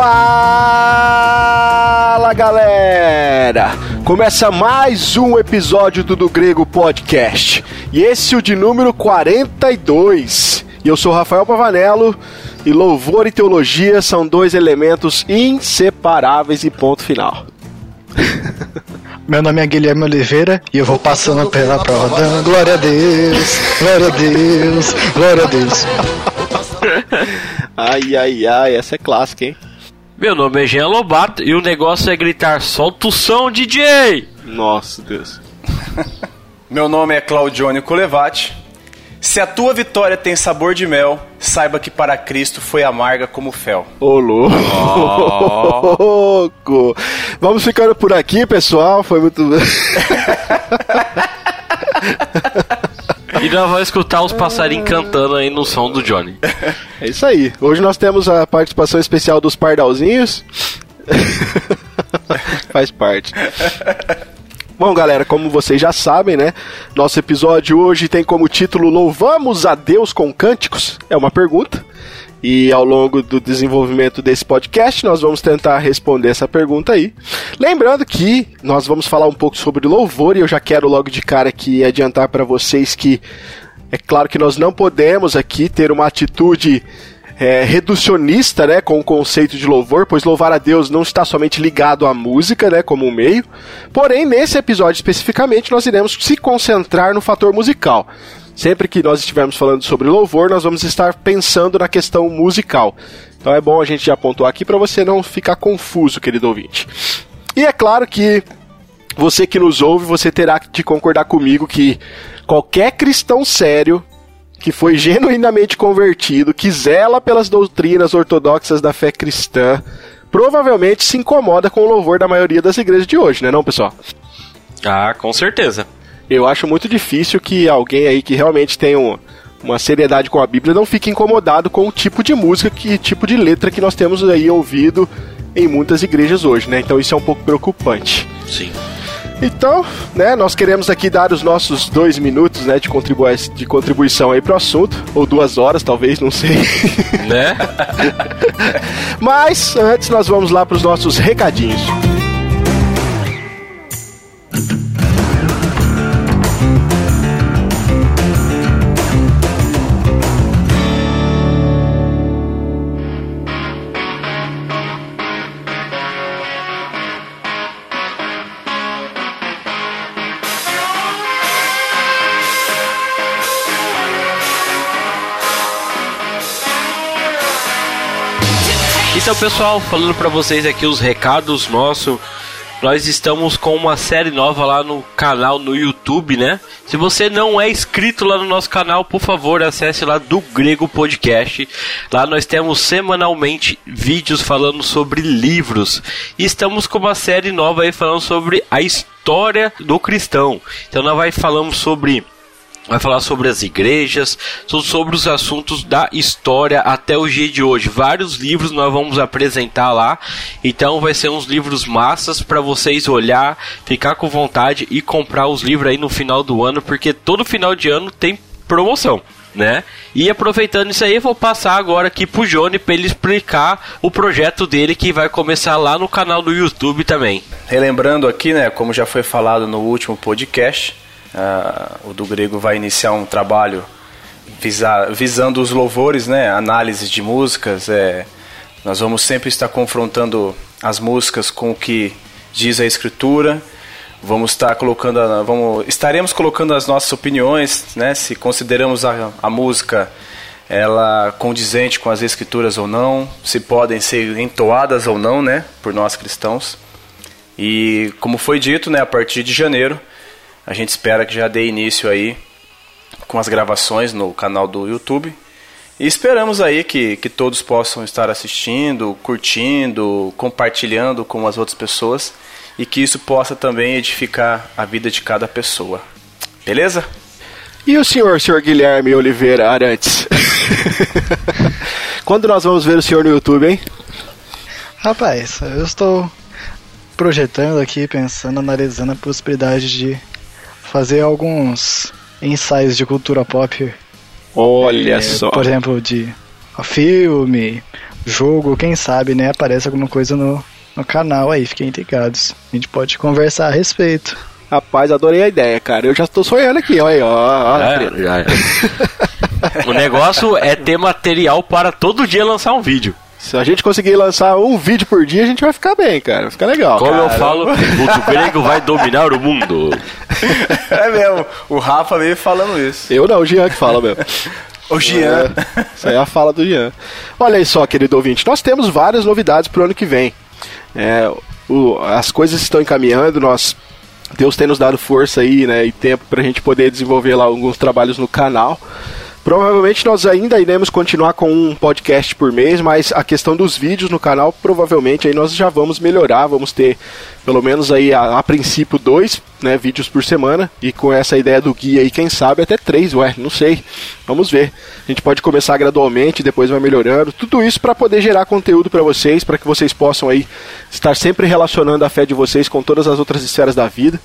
Fala galera! Começa mais um episódio do Do Grego Podcast e esse é o de número 42. E eu sou Rafael Pavanello e louvor e teologia são dois elementos inseparáveis e ponto final. Meu nome é Guilherme Oliveira e eu vou passando pela prova dando glória a Deus, glória a Deus, glória a Deus. ai, ai, ai, essa é clássica, hein? Meu nome é Jean Lobato e o negócio é gritar solta o som, DJ! Nossa, Deus. Meu nome é Claudione Colevati. Se a tua vitória tem sabor de mel, saiba que para Cristo foi amarga como fel. Ô, louco! Vamos ficando por aqui, pessoal. Foi muito. E nós vamos escutar os passarinhos cantando aí no som do Johnny. É isso aí. Hoje nós temos a participação especial dos pardalzinhos. Faz parte. Bom, galera, como vocês já sabem, né? Nosso episódio hoje tem como título Louvamos a Deus com Cânticos? É uma pergunta. E ao longo do desenvolvimento desse podcast, nós vamos tentar responder essa pergunta aí. Lembrando que nós vamos falar um pouco sobre louvor e eu já quero logo de cara aqui adiantar para vocês que é claro que nós não podemos aqui ter uma atitude é, reducionista, né, com o conceito de louvor, pois louvar a Deus não está somente ligado à música, né, como um meio. Porém, nesse episódio especificamente, nós iremos se concentrar no fator musical. Sempre que nós estivermos falando sobre louvor, nós vamos estar pensando na questão musical. Então é bom a gente já pontuar aqui para você não ficar confuso, querido ouvinte. E é claro que você que nos ouve, você terá de concordar comigo que qualquer cristão sério que foi genuinamente convertido, que zela pelas doutrinas ortodoxas da fé cristã, provavelmente se incomoda com o louvor da maioria das igrejas de hoje, né, não, pessoal? Ah, com certeza eu acho muito difícil que alguém aí que realmente tem um, uma seriedade com a Bíblia não fique incomodado com o tipo de música, que tipo de letra que nós temos aí ouvido em muitas igrejas hoje, né? Então isso é um pouco preocupante. Sim. Então, né, nós queremos aqui dar os nossos dois minutos, né, de, contribui de contribuição aí pro assunto, ou duas horas, talvez, não sei. Né? Mas, antes nós vamos lá pros nossos recadinhos. Pessoal, falando para vocês aqui os recados nossos. Nós estamos com uma série nova lá no canal no YouTube, né? Se você não é inscrito lá no nosso canal, por favor, acesse lá do Grego Podcast. Lá nós temos semanalmente vídeos falando sobre livros. E estamos com uma série nova aí falando sobre a história do cristão. Então nós vai falamos sobre vai falar sobre as igrejas, sobre os assuntos da história até o dia de hoje. Vários livros nós vamos apresentar lá, então vai ser uns livros massas para vocês olhar, ficar com vontade e comprar os livros aí no final do ano, porque todo final de ano tem promoção. Né? E aproveitando isso aí, eu vou passar agora aqui pro Johnny para ele explicar o projeto dele que vai começar lá no canal do YouTube também. Relembrando aqui, né, como já foi falado no último podcast, Uh, o do grego vai iniciar um trabalho visa, visando os louvores, né? Análise de músicas. É, nós vamos sempre estar confrontando as músicas com o que diz a escritura. Vamos estar colocando, vamos, estaremos colocando as nossas opiniões, né? Se consideramos a, a música ela condizente com as escrituras ou não, se podem ser entoadas ou não, né? Por nós cristãos. E como foi dito, né? A partir de janeiro a gente espera que já dê início aí com as gravações no canal do YouTube. E esperamos aí que, que todos possam estar assistindo, curtindo, compartilhando com as outras pessoas e que isso possa também edificar a vida de cada pessoa. Beleza? E o senhor, senhor Guilherme Oliveira Arantes? Quando nós vamos ver o senhor no YouTube, hein? Rapaz, eu estou projetando aqui, pensando, analisando a possibilidade de fazer alguns ensaios de cultura pop. Olha é, só. Por exemplo, de filme, jogo, quem sabe, né, aparece alguma coisa no, no canal aí, fiquem ligados. A gente pode conversar a respeito. Rapaz, adorei a ideia, cara. Eu já estou sonhando aqui, olha aí, ó. ó É, já o negócio é ter material para todo dia lançar um vídeo. Se a gente conseguir lançar um vídeo por dia, a gente vai ficar bem, cara. Vai ficar legal. Como eu Cara, falo, o grego vai dominar o mundo. É mesmo, o Rafa veio falando isso. Eu não, o Jean que fala mesmo. O Jean. É, isso aí é a fala do Jean. Olha aí só, querido ouvinte, nós temos várias novidades pro ano que vem. É, o- as coisas estão encaminhando, nós Deus tem nos dado força aí, né, e tempo pra gente poder desenvolver lá alguns trabalhos no canal. Provavelmente nós ainda iremos continuar com um podcast por mês, mas a questão dos vídeos no canal, provavelmente aí nós já vamos melhorar, vamos ter pelo menos aí a, a princípio dois né, vídeos por semana, e com essa ideia do guia aí, quem sabe até três, ué, não sei. Vamos ver. A gente pode começar gradualmente, depois vai melhorando. Tudo isso para poder gerar conteúdo para vocês, para que vocês possam aí estar sempre relacionando a fé de vocês com todas as outras esferas da vida.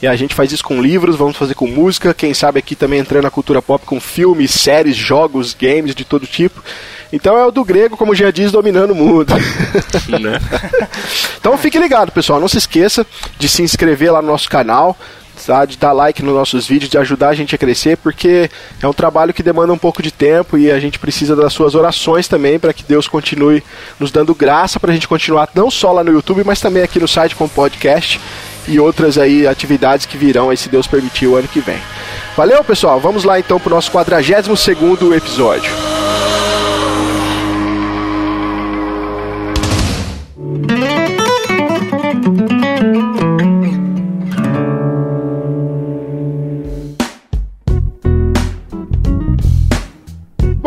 E a gente faz isso com livros, vamos fazer com música, quem sabe aqui também entrando na cultura pop com filmes, séries, jogos, games de todo tipo. Então é o do grego, como já diz, dominando o mundo. Né? Então fique ligado, pessoal. Não se esqueça de se inscrever lá no nosso canal, tá? de dar like nos nossos vídeos, de ajudar a gente a crescer, porque é um trabalho que demanda um pouco de tempo e a gente precisa das suas orações também para que Deus continue nos dando graça para a gente continuar não só lá no YouTube, mas também aqui no site com podcast e outras aí atividades que virão aí, se Deus permitir, o ano que vem. Valeu, pessoal. Vamos lá então para o nosso 42 segundo episódio.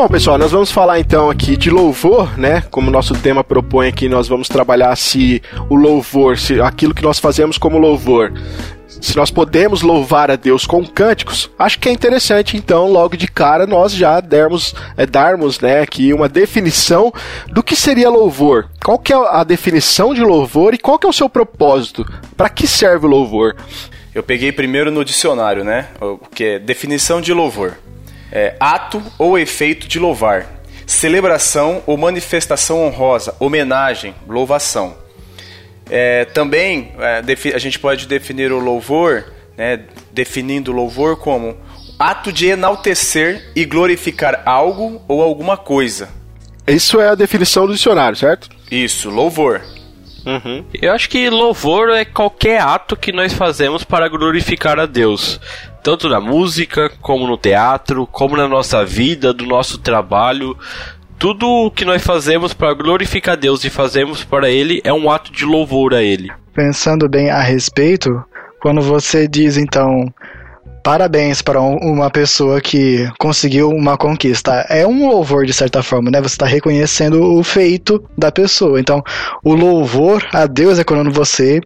Bom, pessoal, nós vamos falar então aqui de louvor, né? Como o nosso tema propõe aqui, nós vamos trabalhar se o louvor, se aquilo que nós fazemos como louvor, se nós podemos louvar a Deus com cânticos. Acho que é interessante, então, logo de cara, nós já dermos, é, darmos, né, aqui uma definição do que seria louvor. Qual que é a definição de louvor e qual que é o seu propósito? Para que serve o louvor? Eu peguei primeiro no dicionário, né? O que é definição de louvor. É ato ou efeito de louvar. Celebração ou manifestação honrosa, homenagem, louvação. É, também é, a gente pode definir o louvor, né, definindo o louvor como ato de enaltecer e glorificar algo ou alguma coisa. Isso é a definição do dicionário, certo? Isso, louvor. Eu acho que louvor é qualquer ato que nós fazemos para glorificar a Deus. Tanto na música, como no teatro, como na nossa vida, do nosso trabalho. Tudo o que nós fazemos para glorificar Deus e fazemos para Ele é um ato de louvor a Ele. Pensando bem a respeito, quando você diz então parabéns para um- uma pessoa que conseguiu uma conquista, é um louvor de certa forma, né? Você está reconhecendo o feito da pessoa. Então, o louvor a Deus é quando você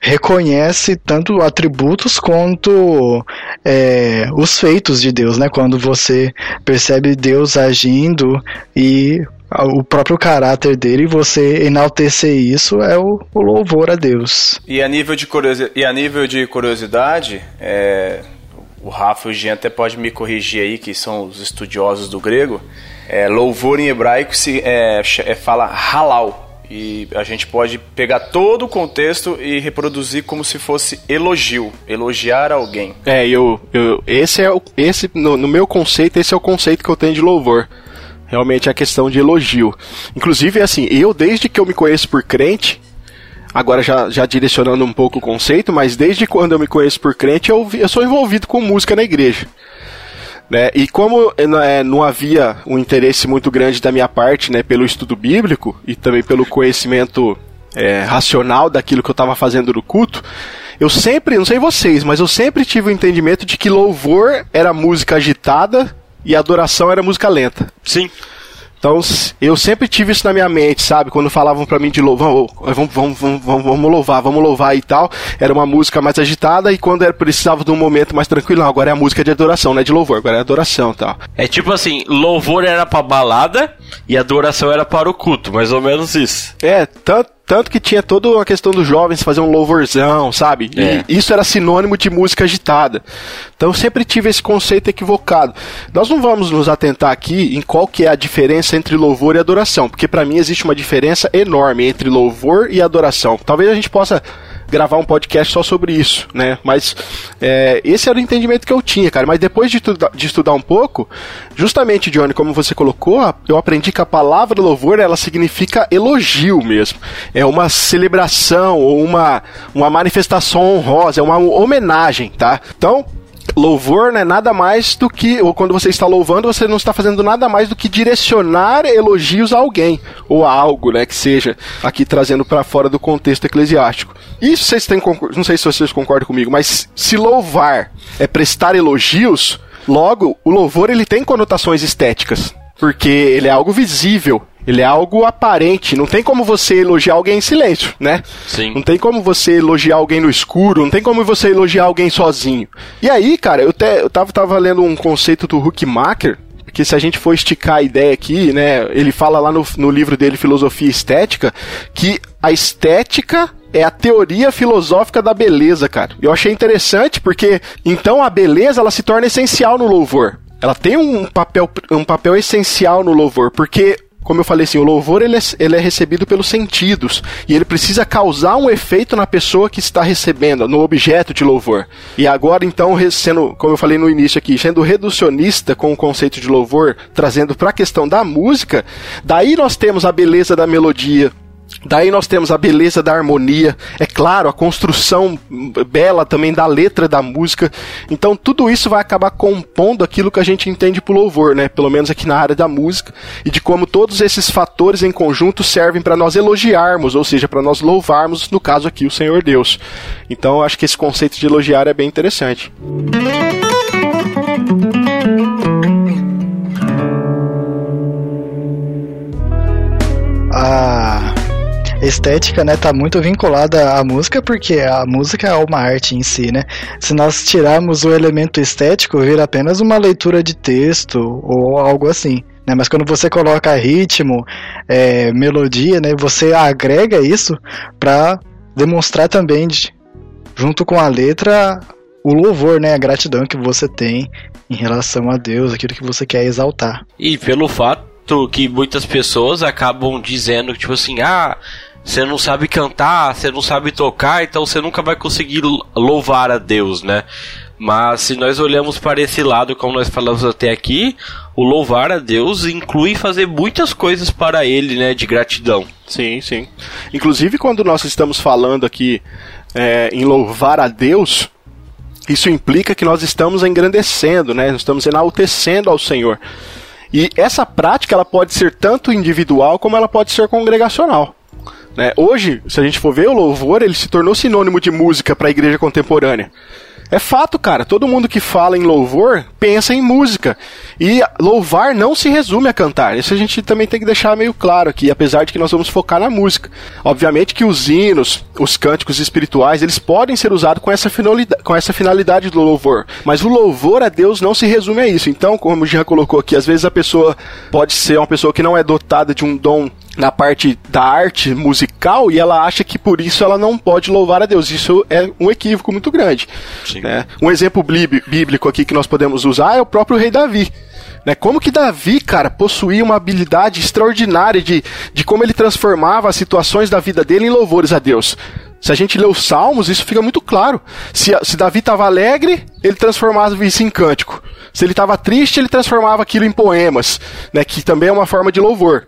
reconhece tanto atributos quanto é, os feitos de Deus, né? Quando você percebe Deus agindo e o próprio caráter dele, você enaltecer isso é o, o louvor a Deus. E a nível de, e a nível de curiosidade, é, o Rafa e o Jean até pode me corrigir aí, que são os estudiosos do grego. É, louvor em hebraico se é, é, fala halal. E a gente pode pegar todo o contexto e reproduzir como se fosse elogio, elogiar alguém. É, eu, eu esse é o, esse no, no meu conceito, esse é o conceito que eu tenho de louvor. Realmente é a questão de elogio. Inclusive, assim, eu desde que eu me conheço por crente, agora já, já direcionando um pouco o conceito, mas desde quando eu me conheço por crente, eu, eu sou envolvido com música na igreja. Né? E como é, não havia um interesse muito grande da minha parte né, pelo estudo bíblico e também pelo conhecimento é, racional daquilo que eu estava fazendo no culto, eu sempre, não sei vocês, mas eu sempre tive o entendimento de que louvor era música agitada e adoração era música lenta. Sim. Então eu sempre tive isso na minha mente, sabe? Quando falavam pra mim de louvar, vamos, vamos, vamos, vamos, vamos louvar, vamos louvar e tal, era uma música mais agitada e quando era precisava de um momento mais tranquilo, agora é a música de adoração, não é de louvor, agora é adoração e tal. É tipo assim, louvor era pra balada e adoração era para o culto, mais ou menos isso. É, tanto, tanto que tinha toda uma questão dos jovens fazer um louvorzão, sabe? É. E isso era sinônimo de música agitada. Então eu sempre tive esse conceito equivocado. Nós não vamos nos atentar aqui em qual que é a diferença entre louvor e adoração, porque para mim existe uma diferença enorme entre louvor e adoração. Talvez a gente possa gravar um podcast só sobre isso, né? Mas é, esse era o entendimento que eu tinha, cara. Mas depois de, estuda- de estudar um pouco, justamente, Johnny, como você colocou, eu aprendi que a palavra louvor ela significa elogio mesmo. É uma celebração ou uma, uma manifestação honrosa, é uma homenagem, tá? Então, Louvor não é nada mais do que, ou quando você está louvando, você não está fazendo nada mais do que direcionar elogios a alguém, ou a algo, né, que seja, aqui trazendo para fora do contexto eclesiástico. Isso vocês têm, não sei se vocês concordam comigo, mas se louvar é prestar elogios, logo, o louvor ele tem conotações estéticas, porque ele é algo visível, ele é algo aparente, não tem como você elogiar alguém em silêncio, né? Sim. Não tem como você elogiar alguém no escuro, não tem como você elogiar alguém sozinho. E aí, cara, eu, te, eu tava, tava lendo um conceito do Huckmacher, porque se a gente for esticar a ideia aqui, né, ele fala lá no, no livro dele, Filosofia Estética, que a estética é a teoria filosófica da beleza, cara. Eu achei interessante porque então a beleza ela se torna essencial no louvor. Ela tem um papel, um papel essencial no louvor, porque como eu falei assim, o louvor ele é, ele é recebido pelos sentidos e ele precisa causar um efeito na pessoa que está recebendo, no objeto de louvor. E agora então, sendo, como eu falei no início aqui, sendo reducionista com o conceito de louvor, trazendo para a questão da música, daí nós temos a beleza da melodia, Daí nós temos a beleza da harmonia, é claro, a construção bela também da letra da música. Então tudo isso vai acabar compondo aquilo que a gente entende por louvor, né? Pelo menos aqui na área da música, e de como todos esses fatores em conjunto servem para nós elogiarmos, ou seja, para nós louvarmos, no caso aqui, o Senhor Deus. Então eu acho que esse conceito de elogiar é bem interessante. a estética, né, tá muito vinculada à música, porque a música é uma arte em si, né? Se nós tirarmos o elemento estético, vira apenas uma leitura de texto ou algo assim. Né? Mas quando você coloca ritmo, é, melodia, né, você agrega isso para demonstrar também, de- junto com a letra, o louvor, né, a gratidão que você tem em relação a Deus, aquilo que você quer exaltar. E pelo fato que muitas pessoas acabam dizendo, tipo assim, ah, você não sabe cantar, você não sabe tocar, então você nunca vai conseguir lou- louvar a Deus, né? Mas se nós olhamos para esse lado, como nós falamos até aqui, o louvar a Deus inclui fazer muitas coisas para Ele, né? De gratidão. Sim, sim. Inclusive, quando nós estamos falando aqui é, em louvar a Deus, isso implica que nós estamos engrandecendo, né? Nós estamos enaltecendo ao Senhor. E essa prática ela pode ser tanto individual como ela pode ser congregacional. Né? Hoje, se a gente for ver o louvor, ele se tornou sinônimo de música para a igreja contemporânea. É fato, cara. Todo mundo que fala em louvor pensa em música. E louvar não se resume a cantar. Isso a gente também tem que deixar meio claro aqui, apesar de que nós vamos focar na música. Obviamente que os hinos, os cânticos espirituais, eles podem ser usados com essa finalidade, com essa finalidade do louvor. Mas o louvor a Deus não se resume a isso. Então, como o Jean colocou aqui, às vezes a pessoa pode ser uma pessoa que não é dotada de um dom na parte da arte musical e ela acha que por isso ela não pode louvar a Deus. Isso é um equívoco muito grande. Né? Um exemplo bíblico aqui que nós podemos usar é o próprio rei Davi. Né? Como que Davi, cara, possuía uma habilidade extraordinária de, de como ele transformava as situações da vida dele em louvores a Deus. Se a gente lê os salmos, isso fica muito claro. Se, se Davi estava alegre, ele transformava isso em cântico. Se ele estava triste, ele transformava aquilo em poemas, né? que também é uma forma de louvor.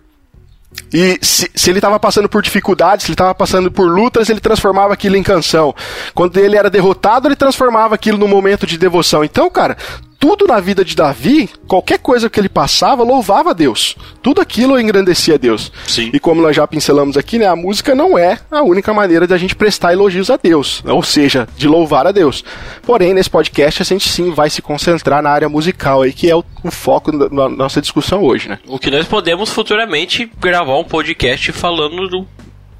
E se, se ele estava passando por dificuldades, se ele estava passando por lutas, ele transformava aquilo em canção. Quando ele era derrotado, ele transformava aquilo num momento de devoção. Então, cara, tudo na vida de Davi, qualquer coisa que ele passava, louvava a Deus. Tudo aquilo engrandecia a Deus. Sim. E como nós já pincelamos aqui, né, a música não é a única maneira de a gente prestar elogios a Deus, ou seja, de louvar a Deus. Porém, nesse podcast a gente sim vai se concentrar na área musical aí, que é o, o foco da, da nossa discussão hoje, né? O que nós podemos futuramente gravar um podcast falando do-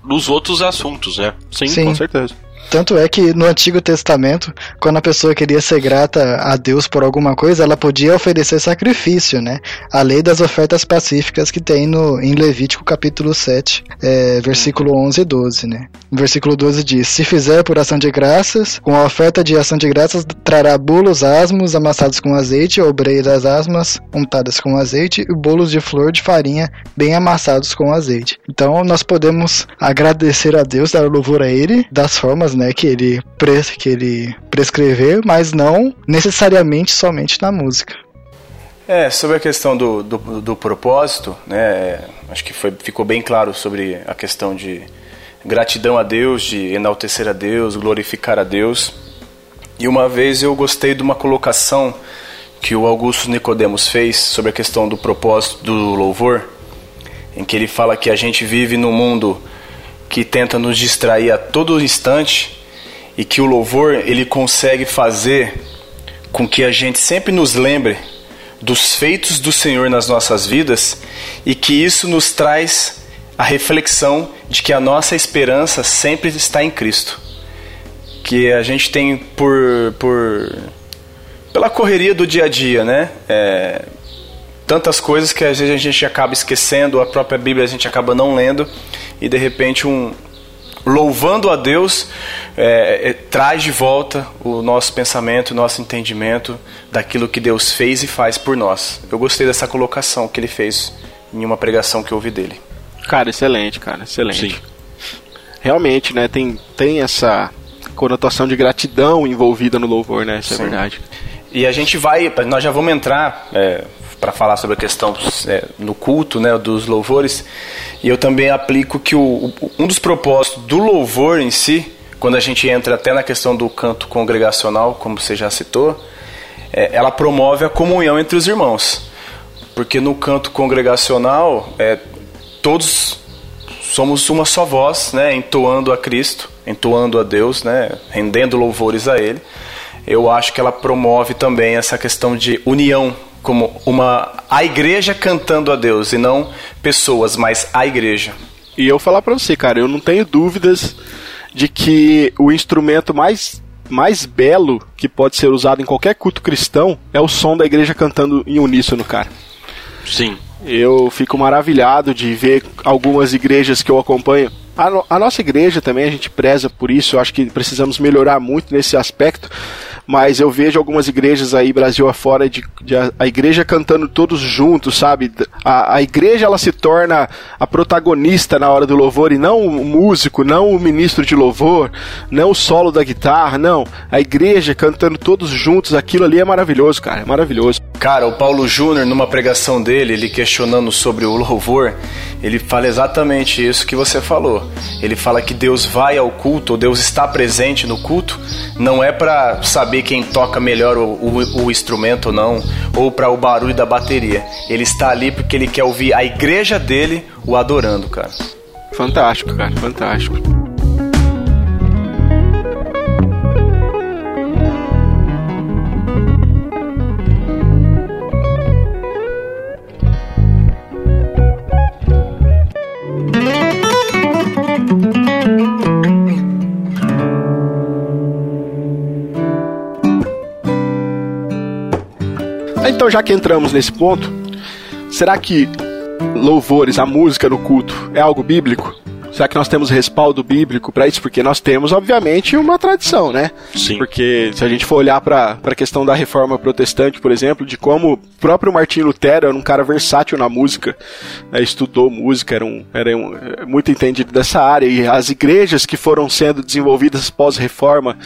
dos outros assuntos, né? Sim, Sim. com certeza. Tanto é que no Antigo Testamento, quando a pessoa queria ser grata a Deus por alguma coisa, ela podia oferecer sacrifício, né? A lei das ofertas pacíficas que tem no, em Levítico capítulo 7, é, versículo 11 e 12, né? O versículo 12 diz: Se fizer por ação de graças, com a oferta de ação de graças, trará bolos asmos amassados com azeite, ou breiras asmas untadas com azeite, e bolos de flor de farinha bem amassados com azeite. Então nós podemos agradecer a Deus, dar louvor a Ele, das formas né, que, ele pres que ele prescrever, mas não necessariamente somente na música. É, sobre a questão do, do, do propósito, né, acho que foi, ficou bem claro sobre a questão de gratidão a Deus, de enaltecer a Deus, glorificar a Deus. E uma vez eu gostei de uma colocação que o Augusto Nicodemos fez sobre a questão do propósito do louvor, em que ele fala que a gente vive num mundo que tenta nos distrair a todo instante e que o louvor ele consegue fazer com que a gente sempre nos lembre dos feitos do Senhor nas nossas vidas e que isso nos traz a reflexão de que a nossa esperança sempre está em Cristo. Que a gente tem por, por pela correria do dia a dia, né? É, tantas coisas que às vezes a gente acaba esquecendo, a própria Bíblia a gente acaba não lendo e de repente um louvando a Deus é, é, traz de volta o nosso pensamento, o nosso entendimento daquilo que Deus fez e faz por nós. Eu gostei dessa colocação que ele fez em uma pregação que eu ouvi dele. Cara, excelente, cara, excelente. Sim. Realmente, né, tem, tem essa conotação de gratidão envolvida no louvor, né? Isso é Sim. é verdade. E a gente vai, nós já vamos entrar é, para falar sobre a questão é, no culto, né, dos louvores. E eu também aplico que o, um dos propósitos do louvor em si, quando a gente entra até na questão do canto congregacional, como você já citou, é, ela promove a comunhão entre os irmãos. Porque no canto congregacional, é, todos somos uma só voz, né, entoando a Cristo, entoando a Deus, né, rendendo louvores a Ele. Eu acho que ela promove também essa questão de união como uma a igreja cantando a Deus e não pessoas, mas a igreja. E eu falar para você, cara, eu não tenho dúvidas de que o instrumento mais mais belo que pode ser usado em qualquer culto cristão é o som da igreja cantando em uníssono, cara. Sim. Eu fico maravilhado de ver algumas igrejas que eu acompanho. A, no, a nossa igreja também, a gente preza por isso, eu acho que precisamos melhorar muito nesse aspecto mas eu vejo algumas igrejas aí, Brasil afora, de, de a, a, igreja cantando todos juntos, sabe? A, a igreja ela se torna a protagonista na hora do louvor e não o músico, não o ministro de louvor, não o solo da guitarra, não. A igreja cantando todos juntos, aquilo ali é maravilhoso, cara, é maravilhoso. Cara, o Paulo Júnior, numa pregação dele, ele questionando sobre o louvor, ele fala exatamente isso que você falou. Ele fala que Deus vai ao culto, ou Deus está presente no culto, não é para saber quem toca melhor o, o, o instrumento ou não, ou para o barulho da bateria. Ele está ali porque ele quer ouvir a igreja dele o adorando, cara. Fantástico, cara, fantástico. Então, já que entramos nesse ponto, será que louvores, a música no culto, é algo bíblico? Será que nós temos respaldo bíblico para isso? Porque nós temos, obviamente, uma tradição, né? Sim. Porque se a gente for olhar para a questão da reforma protestante, por exemplo, de como o próprio Martinho Lutero era um cara versátil na música, né? estudou música, era, um, era um, muito entendido dessa área, e as igrejas que foram sendo desenvolvidas pós-reforma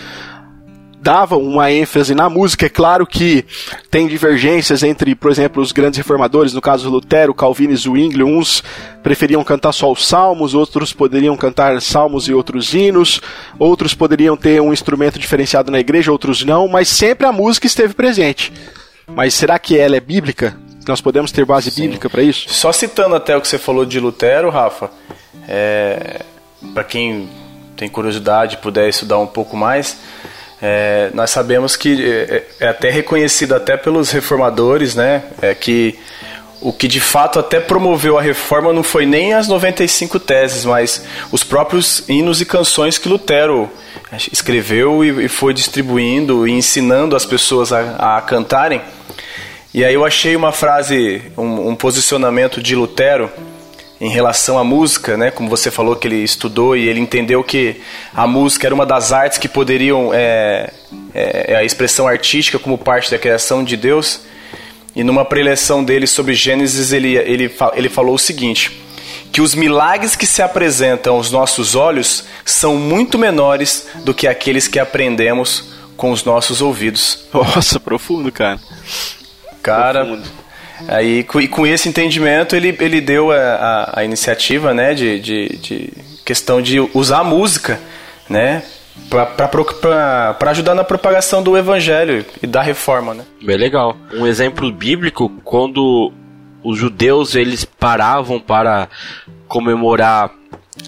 davam uma ênfase na música. É claro que tem divergências entre, por exemplo, os grandes reformadores, no caso Lutero, Calvino e Zwingli, uns preferiam cantar só os salmos, outros poderiam cantar salmos e outros hinos, outros poderiam ter um instrumento diferenciado na igreja, outros não, mas sempre a música esteve presente. Mas será que ela é bíblica? Nós podemos ter base Sim. bíblica para isso? Só citando até o que você falou de Lutero, Rafa, é... para quem tem curiosidade puder estudar um pouco mais, é, nós sabemos que é, é, até reconhecido até pelos reformadores, né, é que o que de fato até promoveu a reforma não foi nem as 95 teses, mas os próprios hinos e canções que Lutero escreveu e, foi distribuindo e ensinando as pessoas a, a cantarem. E aí eu achei uma frase, um, um, posicionamento de Lutero em relação à música, né? Como você falou que ele estudou e ele entendeu que a música era uma das artes que poderiam é, é, é a expressão artística como parte da criação de Deus. E numa preleção dele sobre Gênesis ele, ele, ele falou o seguinte: que os milagres que se apresentam aos nossos olhos são muito menores do que aqueles que aprendemos com os nossos ouvidos. Nossa, profundo, cara. Cara, profundo. Aí e com esse entendimento ele, ele deu a, a, a iniciativa, né, de, de, de questão de usar a música, né, para ajudar na propagação do evangelho e da reforma, né? Bem legal. Um exemplo bíblico quando os judeus eles paravam para comemorar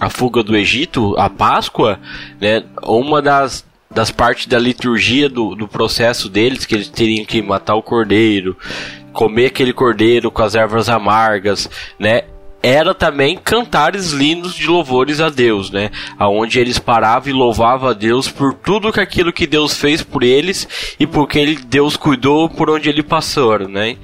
a fuga do Egito, a Páscoa, né? Uma das, das partes da liturgia do, do processo deles, que eles teriam que matar o cordeiro, comer aquele cordeiro com as ervas amargas, né? Era também cantares lindos de louvores a Deus, né? Aonde eles paravam e louvavam a Deus por tudo que aquilo que Deus fez por eles e porque ele, Deus cuidou por onde ele passou, né?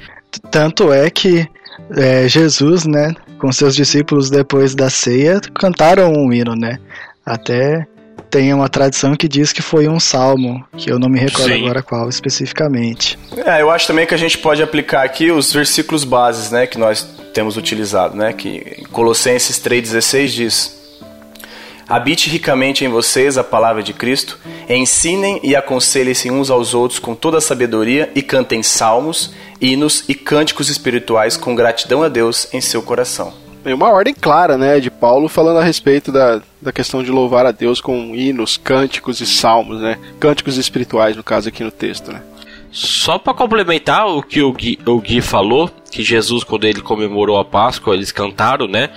Tanto é que é, Jesus, né, com seus discípulos depois da ceia, cantaram um hino, né? Até tem uma tradição que diz que foi um salmo, que eu não me recordo Sim. agora qual especificamente. É, eu acho também que a gente pode aplicar aqui os versículos bases, né, que nós temos utilizado, né, que Colossenses 3:16 diz: Habite ricamente em vocês a palavra de Cristo, ensinem e aconselhem-se uns aos outros com toda a sabedoria e cantem salmos, hinos e cânticos espirituais com gratidão a Deus em seu coração. Uma ordem clara, né, de Paulo falando a respeito da, da questão de louvar a Deus com hinos, cânticos e salmos, né? Cânticos espirituais, no caso aqui no texto, né? Só para complementar o que o Gui, o Gui, falou, que Jesus, quando ele comemorou a Páscoa, eles cantaram, né?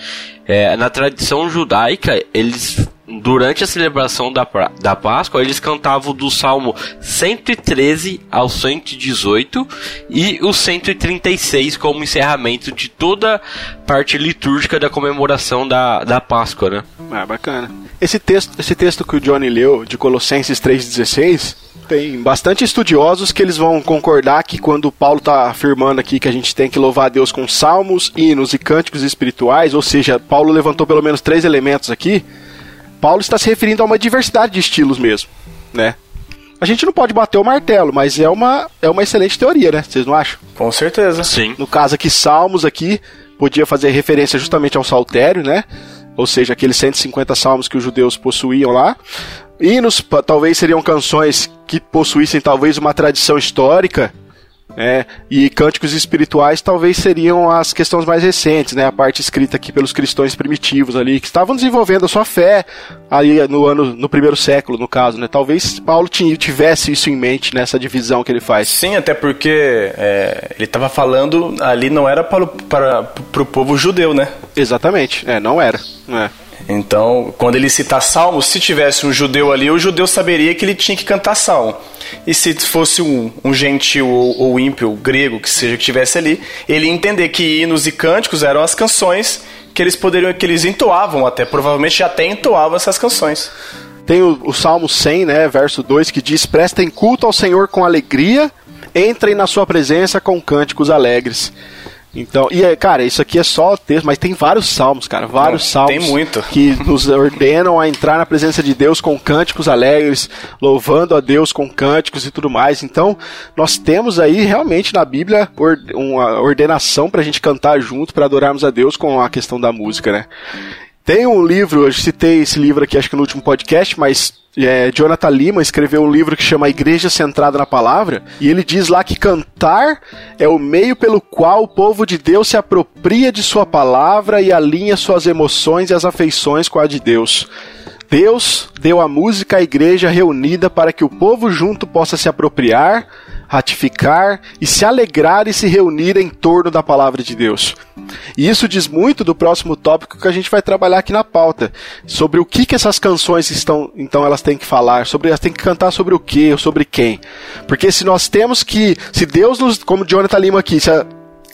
É, na tradição judaica, eles durante a celebração da, da Páscoa, eles cantavam do Salmo 113 ao 118 e o 136 como encerramento de toda parte litúrgica da comemoração da, da Páscoa, né? Ah, bacana. Esse texto, esse texto que o Johnny leu, de Colossenses 3,16, tem bastante estudiosos que eles vão concordar que quando Paulo está afirmando aqui que a gente tem que louvar a Deus com salmos, hinos e cânticos espirituais, ou seja, Paulo levantou pelo menos três elementos aqui, Paulo está se referindo a uma diversidade de estilos mesmo, né? A gente não pode bater o martelo, mas é uma, é uma excelente teoria, né? Vocês não acham? Com certeza. Sim. No caso aqui, Salmos aqui, podia fazer referência justamente ao saltério, né? Ou seja, aqueles 150 salmos que os judeus possuíam lá. Hinos talvez seriam canções que possuíssem talvez uma tradição histórica, é, e cânticos espirituais talvez seriam as questões mais recentes, né? A parte escrita aqui pelos cristãos primitivos ali, que estavam desenvolvendo a sua fé ali no ano, no primeiro século, no caso, né? Talvez Paulo tivesse isso em mente nessa divisão que ele faz. Sim, até porque é, ele estava falando ali não era para, para, para o povo judeu, né? Exatamente, é, não era. É. Então, quando ele cita salmos, se tivesse um judeu ali, o judeu saberia que ele tinha que cantar salmo. E se fosse um, um gentil ou, ou ímpio, grego, que seja que tivesse ali, ele ia entender que hinos e cânticos eram as canções que eles poderiam, que eles entoavam até, provavelmente até entoavam essas canções. Tem o, o Salmo 100, né, verso 2, que diz: Prestem culto ao Senhor com alegria, entrem na sua presença com cânticos alegres. Então, e cara, isso aqui é só o texto, mas tem vários salmos, cara, vários Não, salmos tem muito. que nos ordenam a entrar na presença de Deus com cânticos alegres, louvando a Deus com cânticos e tudo mais. Então, nós temos aí realmente na Bíblia uma ordenação para a gente cantar junto, para adorarmos a Deus com a questão da música, né? Tem um livro, eu citei esse livro aqui acho que no último podcast, mas é, Jonathan Lima escreveu um livro que chama Igreja Centrada na Palavra, e ele diz lá que cantar é o meio pelo qual o povo de Deus se apropria de sua palavra e alinha suas emoções e as afeições com a de Deus. Deus deu a música à igreja reunida para que o povo junto possa se apropriar, ratificar e se alegrar e se reunir em torno da palavra de Deus. E isso diz muito do próximo tópico que a gente vai trabalhar aqui na pauta, sobre o que que essas canções estão, então elas têm que falar, sobre elas têm que cantar sobre o que, ou sobre quem. Porque se nós temos que, se Deus nos, como Jonathan Lima aqui, se a,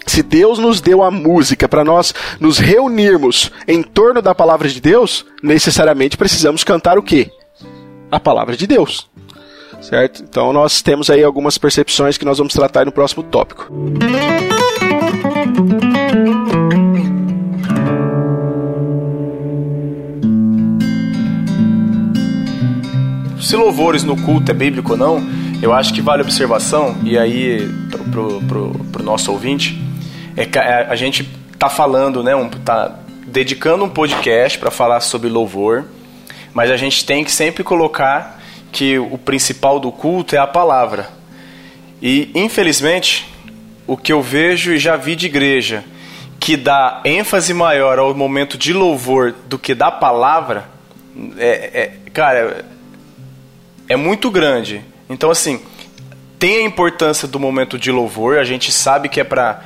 se Deus nos deu a música para nós nos reunirmos em torno da palavra de Deus, necessariamente precisamos cantar o quê? a palavra de Deus. Certo? Então nós temos aí algumas percepções que nós vamos tratar no próximo tópico. Se louvores no culto é bíblico ou não, eu acho que vale observação, e aí pro, pro, pro nosso ouvinte, é que a, gente tá falando, né, um, tá dedicando um podcast para falar sobre louvor, mas a gente tem que sempre colocar que o principal do culto é a palavra. E infelizmente, o que eu vejo e já vi de igreja que dá ênfase maior ao momento de louvor do que da palavra, é, é cara, é muito grande. Então, assim, tem a importância do momento de louvor, a gente sabe que é para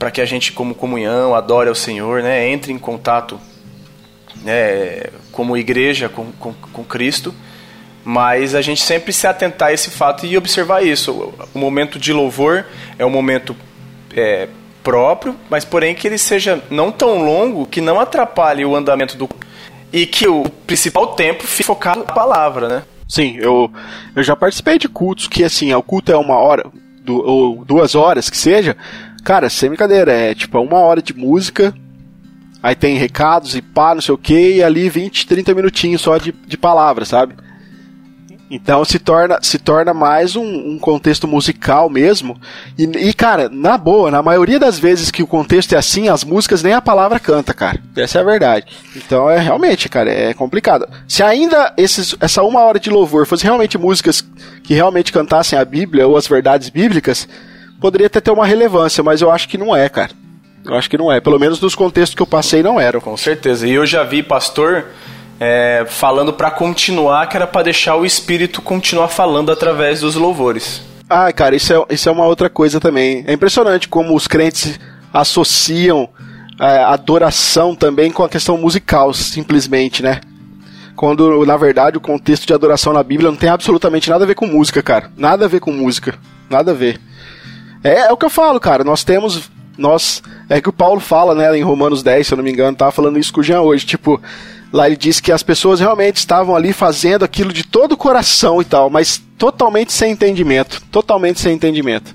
para que a gente, como comunhão, adore ao Senhor, né, entre em contato né, como igreja com, com, com Cristo, mas a gente sempre se atentar a esse fato e observar isso. O momento de louvor é um momento é, próprio, mas porém que ele seja não tão longo que não atrapalhe o andamento do e que o principal tempo fique focado na palavra, né? Sim, eu, eu já participei de cultos que assim, o culto é uma hora, du, ou duas horas que seja. Cara, sem brincadeira, é tipo uma hora de música, aí tem recados e pá, não sei o que, e ali 20, 30 minutinhos só de, de palavras, sabe? Então se torna, se torna mais um, um contexto musical mesmo. E, e, cara, na boa, na maioria das vezes que o contexto é assim, as músicas nem a palavra canta, cara. Essa é a verdade. Então é realmente, cara, é complicado. Se ainda esses, essa uma hora de louvor fosse realmente músicas que realmente cantassem a Bíblia ou as verdades bíblicas, poderia até ter uma relevância, mas eu acho que não é, cara. Eu acho que não é. Pelo menos nos contextos que eu passei, não eram. Com certeza. E eu já vi pastor é, falando para continuar, que era para deixar o Espírito continuar falando através dos louvores. Ah, cara, isso é, isso é uma outra coisa também. É impressionante como os crentes associam é, adoração também com a questão musical, simplesmente, né? Quando, na verdade, o contexto de adoração na Bíblia não tem absolutamente nada a ver com música, cara. Nada a ver com música. Nada a ver. É, é o que eu falo, cara. Nós temos. Nós. É que o Paulo fala, né, em Romanos 10, se eu não me engano, tava falando isso com o Jean hoje. Tipo, Lá ele diz que as pessoas realmente estavam ali fazendo aquilo de todo o coração e tal, mas totalmente sem entendimento. Totalmente sem entendimento.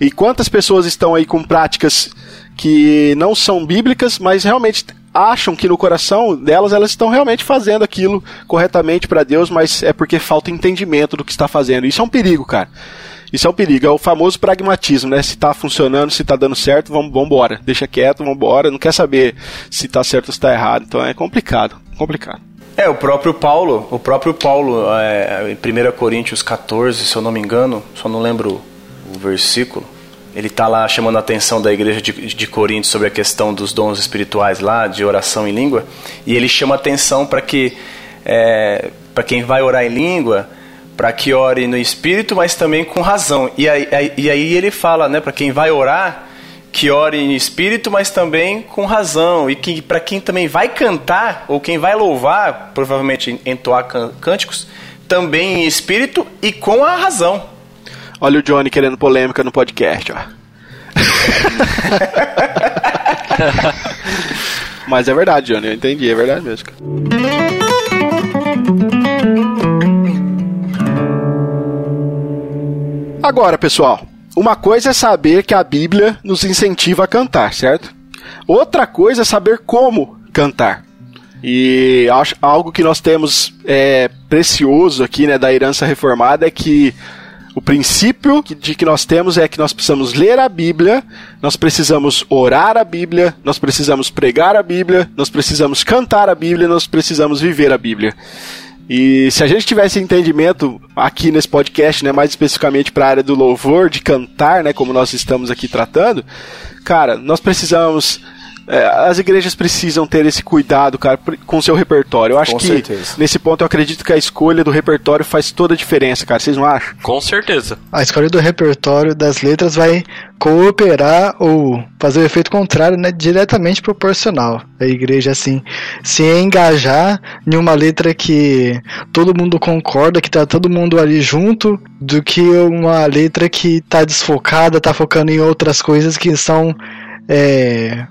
E quantas pessoas estão aí com práticas que não são bíblicas, mas realmente acham que no coração delas elas estão realmente fazendo aquilo corretamente para Deus, mas é porque falta entendimento do que está fazendo. Isso é um perigo, cara. Isso é um perigo, é o famoso pragmatismo, né? Se tá funcionando, se tá dando certo, vamos embora. Deixa quieto, vamos embora. Não quer saber se tá certo ou se tá errado. Então é complicado, complicado. É, o próprio Paulo, o próprio Paulo, é, em 1 Coríntios 14, se eu não me engano, só não lembro o versículo, ele tá lá chamando a atenção da igreja de, de Coríntios sobre a questão dos dons espirituais lá, de oração em língua, e ele chama atenção para que, é, para quem vai orar em língua, para que ore no espírito, mas também com razão. E aí, e aí ele fala, né, para quem vai orar, que ore em espírito, mas também com razão. E que para quem também vai cantar, ou quem vai louvar, provavelmente entoar cânticos, também em espírito e com a razão. Olha o Johnny querendo polêmica no podcast, ó. mas é verdade, Johnny, eu entendi, é verdade mesmo. Agora, pessoal, uma coisa é saber que a Bíblia nos incentiva a cantar, certo? Outra coisa é saber como cantar. E acho, algo que nós temos é, precioso aqui né, da herança reformada é que o princípio de que nós temos é que nós precisamos ler a Bíblia, nós precisamos orar a Bíblia, nós precisamos pregar a Bíblia, nós precisamos cantar a Bíblia, nós precisamos viver a Bíblia. E se a gente tivesse entendimento aqui nesse podcast, né, mais especificamente para a área do louvor, de cantar, né, como nós estamos aqui tratando, cara, nós precisamos é, as igrejas precisam ter esse cuidado, cara, com o seu repertório. Eu acho com que certeza. nesse ponto eu acredito que a escolha do repertório faz toda a diferença, cara. Vocês não acham? Com certeza. A escolha do repertório das letras vai cooperar ou fazer o efeito contrário, né, diretamente proporcional. A igreja assim se engajar em uma letra que todo mundo concorda, que tá todo mundo ali junto, do que uma letra que tá desfocada, tá focando em outras coisas que são é,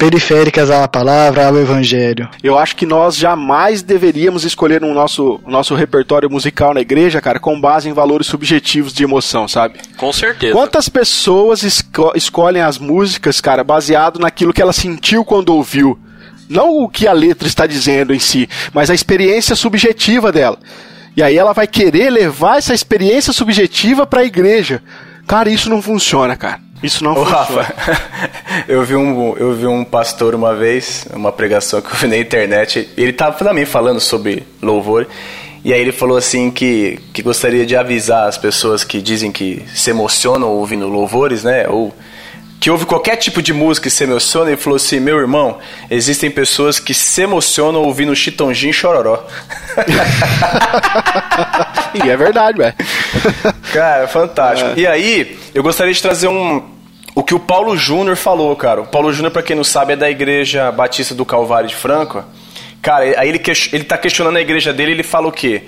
periféricas à palavra, ao evangelho. Eu acho que nós jamais deveríamos escolher um nosso, nosso repertório musical na igreja, cara, com base em valores subjetivos de emoção, sabe? Com certeza. Quantas pessoas esco escolhem as músicas, cara, baseado naquilo que ela sentiu quando ouviu? Não o que a letra está dizendo em si, mas a experiência subjetiva dela. E aí ela vai querer levar essa experiência subjetiva para a igreja. Cara, isso não funciona, cara. Isso não Ô, funciona. Rafa, eu vi, um, eu vi um pastor uma vez, uma pregação que eu vi na internet, ele tava também falando sobre louvor, e aí ele falou assim que, que gostaria de avisar as pessoas que dizem que se emocionam ouvindo louvores, né, ou que ouve qualquer tipo de música e se emociona, ele falou assim, meu irmão, existem pessoas que se emocionam ouvindo Chitãozinho e Chororó. e é verdade, velho. Cara, fantástico. E aí, eu gostaria de trazer um. O que o Paulo Júnior falou, cara. O Paulo Júnior, pra quem não sabe, é da Igreja Batista do Calvário de Franco. Cara, aí ele, que- ele tá questionando a igreja dele ele fala o quê?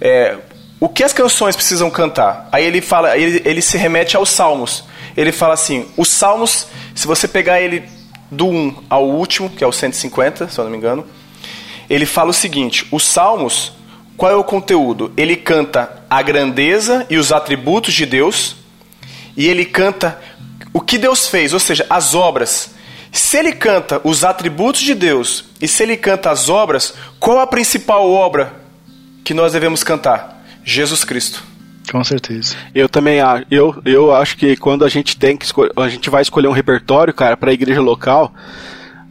É, o que as canções precisam cantar? Aí ele fala, ele, ele se remete aos salmos. Ele fala assim: os salmos, se você pegar ele do 1 ao último, que é o 150, se eu não me engano, ele fala o seguinte: os salmos, qual é o conteúdo? Ele canta a grandeza e os atributos de Deus, e ele canta o que Deus fez, ou seja, as obras. Se ele canta os atributos de Deus e se ele canta as obras, qual a principal obra que nós devemos cantar? Jesus Cristo. Com certeza. Eu também acho. Eu, eu acho que quando a gente tem que escolher, a gente vai escolher um repertório, cara, para a igreja local,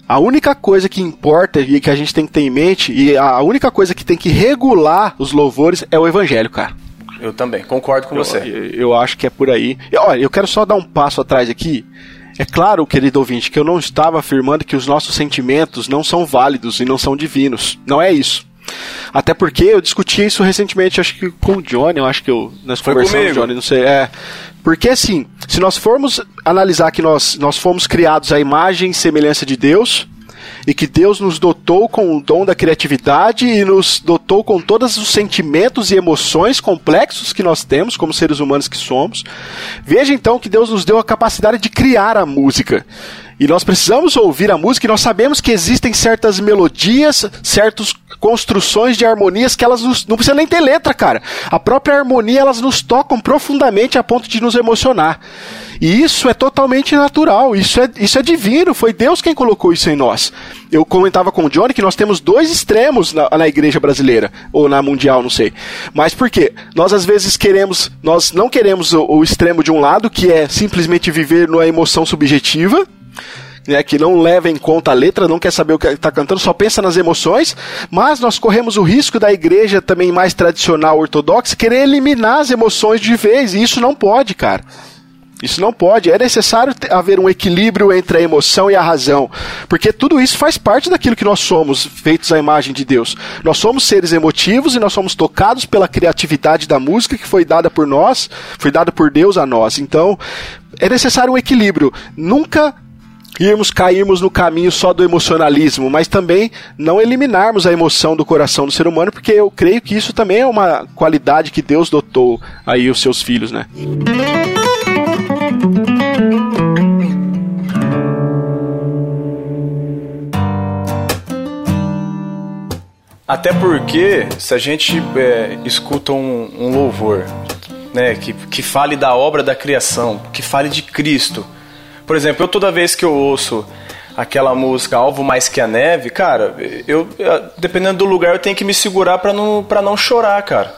a única coisa que importa e que a gente tem que ter em mente e a única coisa que tem que regular os louvores é o evangelho, cara. Eu também, concordo com você. Eu, eu acho que é por aí. E, olha, eu quero só dar um passo atrás aqui. É claro, querido ouvinte, que eu não estava afirmando que os nossos sentimentos não são válidos e não são divinos. Não é isso. Até porque eu discuti isso recentemente, acho que com o Johnny, eu acho que eu, nós Foi conversamos, comigo. Johnny, não sei. É, porque assim, se nós formos analisar que nós, nós fomos criados à imagem e semelhança de Deus, e que Deus nos dotou com o dom da criatividade e nos dotou com todos os sentimentos e emoções complexos que nós temos como seres humanos que somos. Veja então que Deus nos deu a capacidade de criar a música. E nós precisamos ouvir a música e nós sabemos que existem certas melodias, certas construções de harmonias que elas nos, não precisa nem ter letra, cara. A própria harmonia elas nos tocam profundamente a ponto de nos emocionar. E isso é totalmente natural, isso é, isso é divino, foi Deus quem colocou isso em nós. Eu comentava com o Johnny que nós temos dois extremos na, na igreja brasileira, ou na mundial, não sei. Mas por quê? Nós às vezes queremos, nós não queremos o, o extremo de um lado, que é simplesmente viver numa emoção subjetiva, né, que não leva em conta a letra, não quer saber o que está cantando, só pensa nas emoções, mas nós corremos o risco da igreja também mais tradicional ortodoxa querer eliminar as emoções de vez, e isso não pode, cara. Isso não pode. É necessário haver um equilíbrio entre a emoção e a razão. Porque tudo isso faz parte daquilo que nós somos, feitos à imagem de Deus. Nós somos seres emotivos e nós somos tocados pela criatividade da música que foi dada por nós, foi dada por Deus a nós. Então, é necessário um equilíbrio. Nunca irmos cairmos no caminho só do emocionalismo, mas também não eliminarmos a emoção do coração do ser humano, porque eu creio que isso também é uma qualidade que Deus dotou aí os seus filhos, né? Até porque, se a gente é, escuta um, um louvor né, que, que fale da obra da criação, que fale de Cristo. Por exemplo, eu toda vez que eu ouço aquela música Alvo Mais Que a Neve, cara, eu, dependendo do lugar, eu tenho que me segurar pra não, pra não chorar, cara.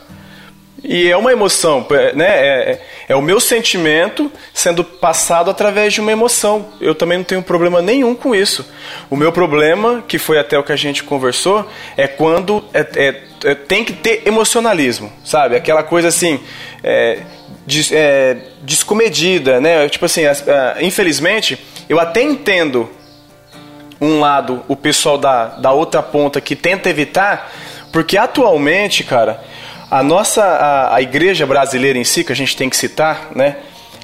E é uma emoção, é, né? É, é- é o meu sentimento sendo passado através de uma emoção. Eu também não tenho problema nenhum com isso. O meu problema, que foi até o que a gente conversou, é quando é- é- é- tem que ter emocionalismo, sabe? Aquela coisa assim, des- é, descomedida, né? Tipo assim, as- ah, infelizmente, eu até entendo um lado, o pessoal da, da outra ponta que tenta evitar, porque atualmente, cara, a nossa a, a igreja brasileira em si, que a gente tem que citar, né?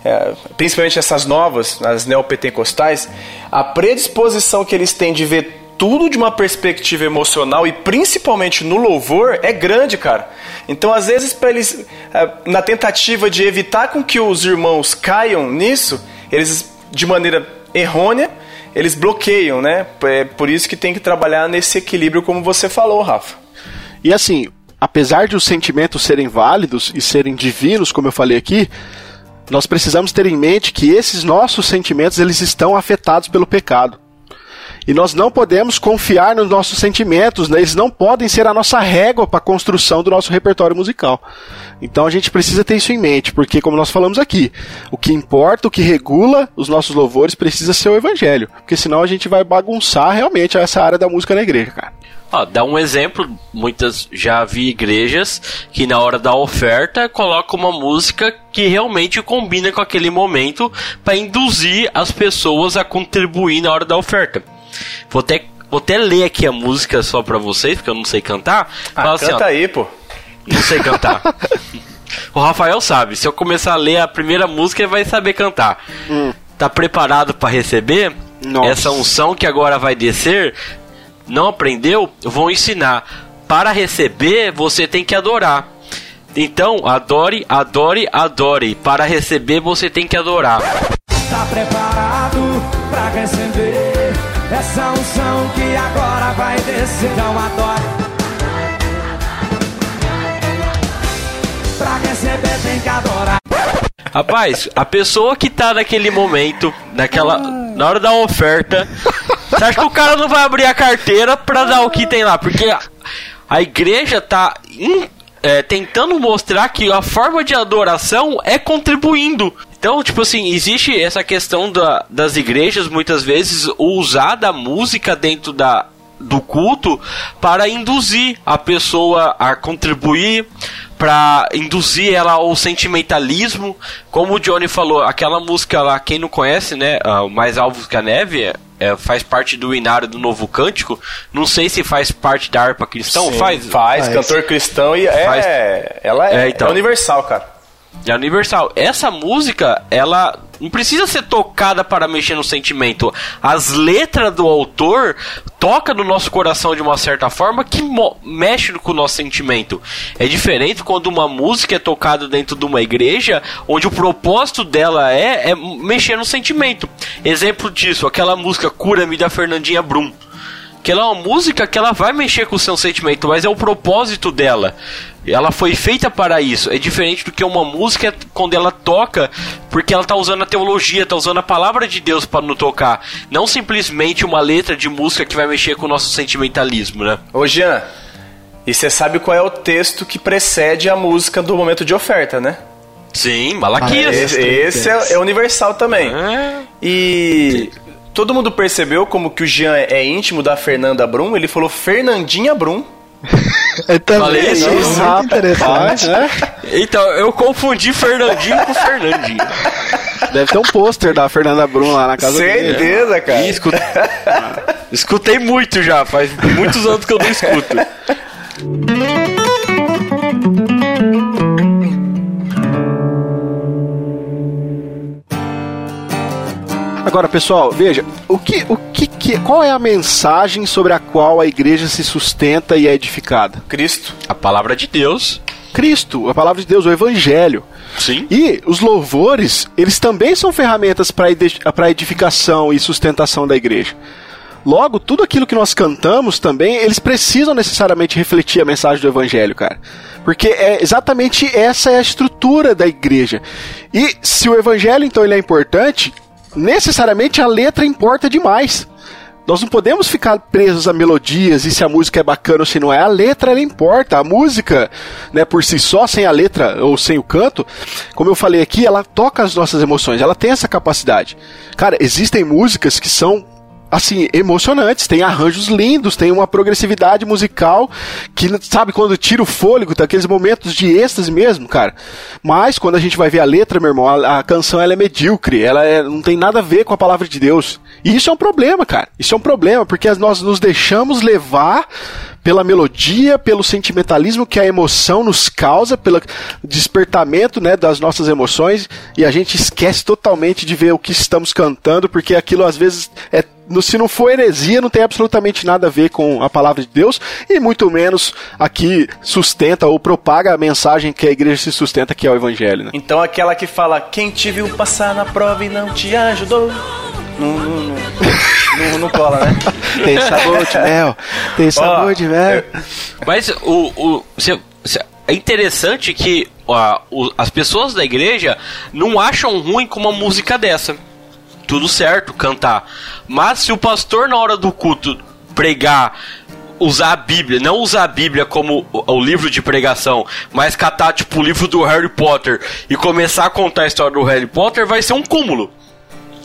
é, principalmente essas novas, as neopentecostais, a predisposição que eles têm de ver tudo de uma perspectiva emocional e principalmente no louvor é grande, cara. Então, às vezes, para eles, é, na tentativa de evitar com que os irmãos caiam nisso, eles de maneira errônea eles bloqueiam, né? É por isso que tem que trabalhar nesse equilíbrio, como você falou, Rafa. E assim, apesar de os sentimentos serem válidos e serem divinos, como eu falei aqui, nós precisamos ter em mente que esses nossos sentimentos eles estão afetados pelo pecado. E nós não podemos confiar nos nossos sentimentos, né? eles não podem ser a nossa régua para a construção do nosso repertório musical. Então a gente precisa ter isso em mente, porque, como nós falamos aqui, o que importa, o que regula os nossos louvores precisa ser o evangelho, porque senão a gente vai bagunçar realmente essa área da música na igreja, cara. Ó, dá um exemplo, muitas já vi igrejas que na hora da oferta colocam uma música que realmente combina com aquele momento para induzir as pessoas a contribuir na hora da oferta. Vou até, vou até ler aqui a música só pra vocês, porque eu não sei cantar. Ah, Fala assim, canta assim, ó, aí, pô. Não sei cantar. o Rafael sabe, se eu começar a ler a primeira música, ele vai saber cantar. Hum. Tá preparado para receber? Nossa. Essa unção que agora vai descer não aprendeu, vou ensinar. Para receber, você tem que adorar. Então, adore, adore, adore. Para receber, você tem que adorar. Tá preparado para receber essa unção que agora vai descer? Então adore. Pra receber, tem que adorar. Rapaz, a pessoa que tá naquele momento, naquela, na hora da oferta, você acha que o cara não vai abrir a carteira pra dar o que tem lá? Porque a, a igreja tá in, é, tentando mostrar que a forma de adoração é contribuindo. Então, tipo assim, existe essa questão da, das igrejas, muitas vezes, usar da música dentro da, do culto para induzir a pessoa a contribuir, para induzir ela ao sentimentalismo. Como o Johnny falou, aquela música lá, quem não conhece, né? Uh, Mais Alvos que a Neve, é, faz parte do inário do Novo Cântico. Não sei se faz parte da harpa cristão. Sim, faz? Faz, cantor cristão e é, faz. ela é, é, então. é universal, cara. É universal. Essa música, ela não precisa ser tocada para mexer no sentimento. As letras do autor toca no nosso coração de uma certa forma que mexe com o nosso sentimento. É diferente quando uma música é tocada dentro de uma igreja onde o propósito dela é, é mexer no sentimento. Exemplo disso, aquela música Cura-me da Fernandinha Brum que ela é uma música que ela vai mexer com o seu sentimento, mas é o propósito dela. Ela foi feita para isso. É diferente do que uma música quando ela toca, porque ela está usando a teologia, está usando a palavra de Deus para nos tocar. Não simplesmente uma letra de música que vai mexer com o nosso sentimentalismo, né? Ô Jean, e você sabe qual é o texto que precede a música do momento de oferta, né? Sim, Malaquias. Ah, esse, esse é, é, universal também. É. E todo mundo percebeu como que o Jean é íntimo da Fernanda Brum? Ele falou Fernandinha Brum. Eu também Falei isso, isso muito interessante. né? Então, eu confundi Fernandinho com Fernandinho. Deve ter um pôster da Fernanda Brum lá na casa Certeza, dele. Certeza, cara. escutei muito já, faz muitos anos que eu não escuto. Agora, pessoal, veja, o que, o que, que, qual é a mensagem sobre a qual a igreja se sustenta e é edificada? Cristo. A palavra de Deus. Cristo, a palavra de Deus, o Evangelho. Sim. E os louvores, eles também são ferramentas para edificação e sustentação da igreja. Logo, tudo aquilo que nós cantamos também, eles precisam necessariamente refletir a mensagem do Evangelho, cara. Porque é exatamente essa é a estrutura da igreja. E se o Evangelho, então, ele é importante, necessariamente a letra importa demais. Nós não podemos ficar presos a melodias e se a música é bacana ou se não é. A letra ela importa. A música, né, por si só, sem a letra ou sem o canto, como eu falei aqui, ela toca as nossas emoções. Ela tem essa capacidade. Cara, existem músicas que são assim, emocionantes, tem arranjos lindos, tem uma progressividade musical que, sabe, quando tira o fôlego, tá aqueles momentos de êxtase mesmo, cara. Mas quando a gente vai ver a letra, meu irmão, a, a canção ela é medíocre, ela é, não tem nada a ver com a palavra de Deus. E isso é um problema, cara. Isso é um problema, porque nós nos deixamos levar pela melodia, pelo sentimentalismo que a emoção nos causa, pelo despertamento né, das nossas emoções, e a gente esquece totalmente de ver o que estamos cantando, porque aquilo às vezes é se não for heresia, não tem absolutamente nada a ver com a palavra de Deus e muito menos aqui sustenta ou propaga a mensagem que a igreja se sustenta, que é o evangelho. Né? Então aquela que fala: Quem te viu passar na prova e não te ajudou, não, não, não, não, não cola, né? Tem sabor de mel. Tem sabor Ó, de mel. Mas o, o cê- cê- é interessante que ó, o- as pessoas da igreja não acham ruim com uma música dessa. Tudo certo, cantar. Mas se o pastor na hora do culto pregar, usar a Bíblia, não usar a Bíblia como o, o livro de pregação, mas catar tipo o livro do Harry Potter e começar a contar a história do Harry Potter, vai ser um cúmulo.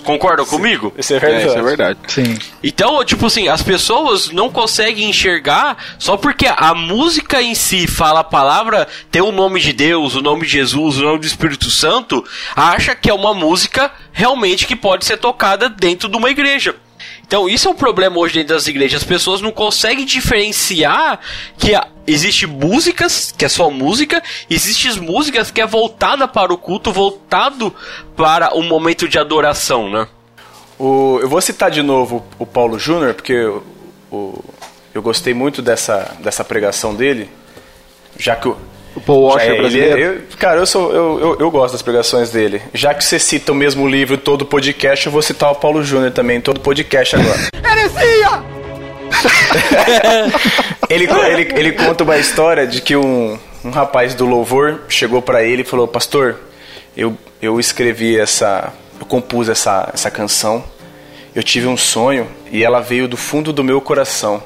Concordam comigo? Isso é É, verdade. isso é verdade. Sim. Então, tipo assim, as pessoas não conseguem enxergar só porque a música em si fala a palavra, tem o nome de Deus, o nome de Jesus, o nome do Espírito Santo, acha que é uma música realmente que pode ser tocada dentro de uma igreja. Então, isso é um problema hoje dentro das igrejas. As pessoas não conseguem diferenciar que a- existe músicas, que é só música, existem músicas que é voltada para o culto, voltado para o momento de adoração, né? O- eu vou citar de novo o Paulo Júnior, porque o- o- eu gostei muito dessa, dessa pregação dele, já que o. O Paul Washer é- ele- brasileiro. eu- cara, eu, sou, eu, eu, eu gosto das pregações dele. Já que você cita o mesmo livro todo podcast, eu vou citar o Paulo Júnior também, todo podcast agora. ele, ele, ele conta uma história de que um, um rapaz do louvor chegou pra ele e falou: Pastor, eu, eu escrevi essa. Eu compus essa, essa canção. Eu tive um sonho e ela veio do fundo do meu coração.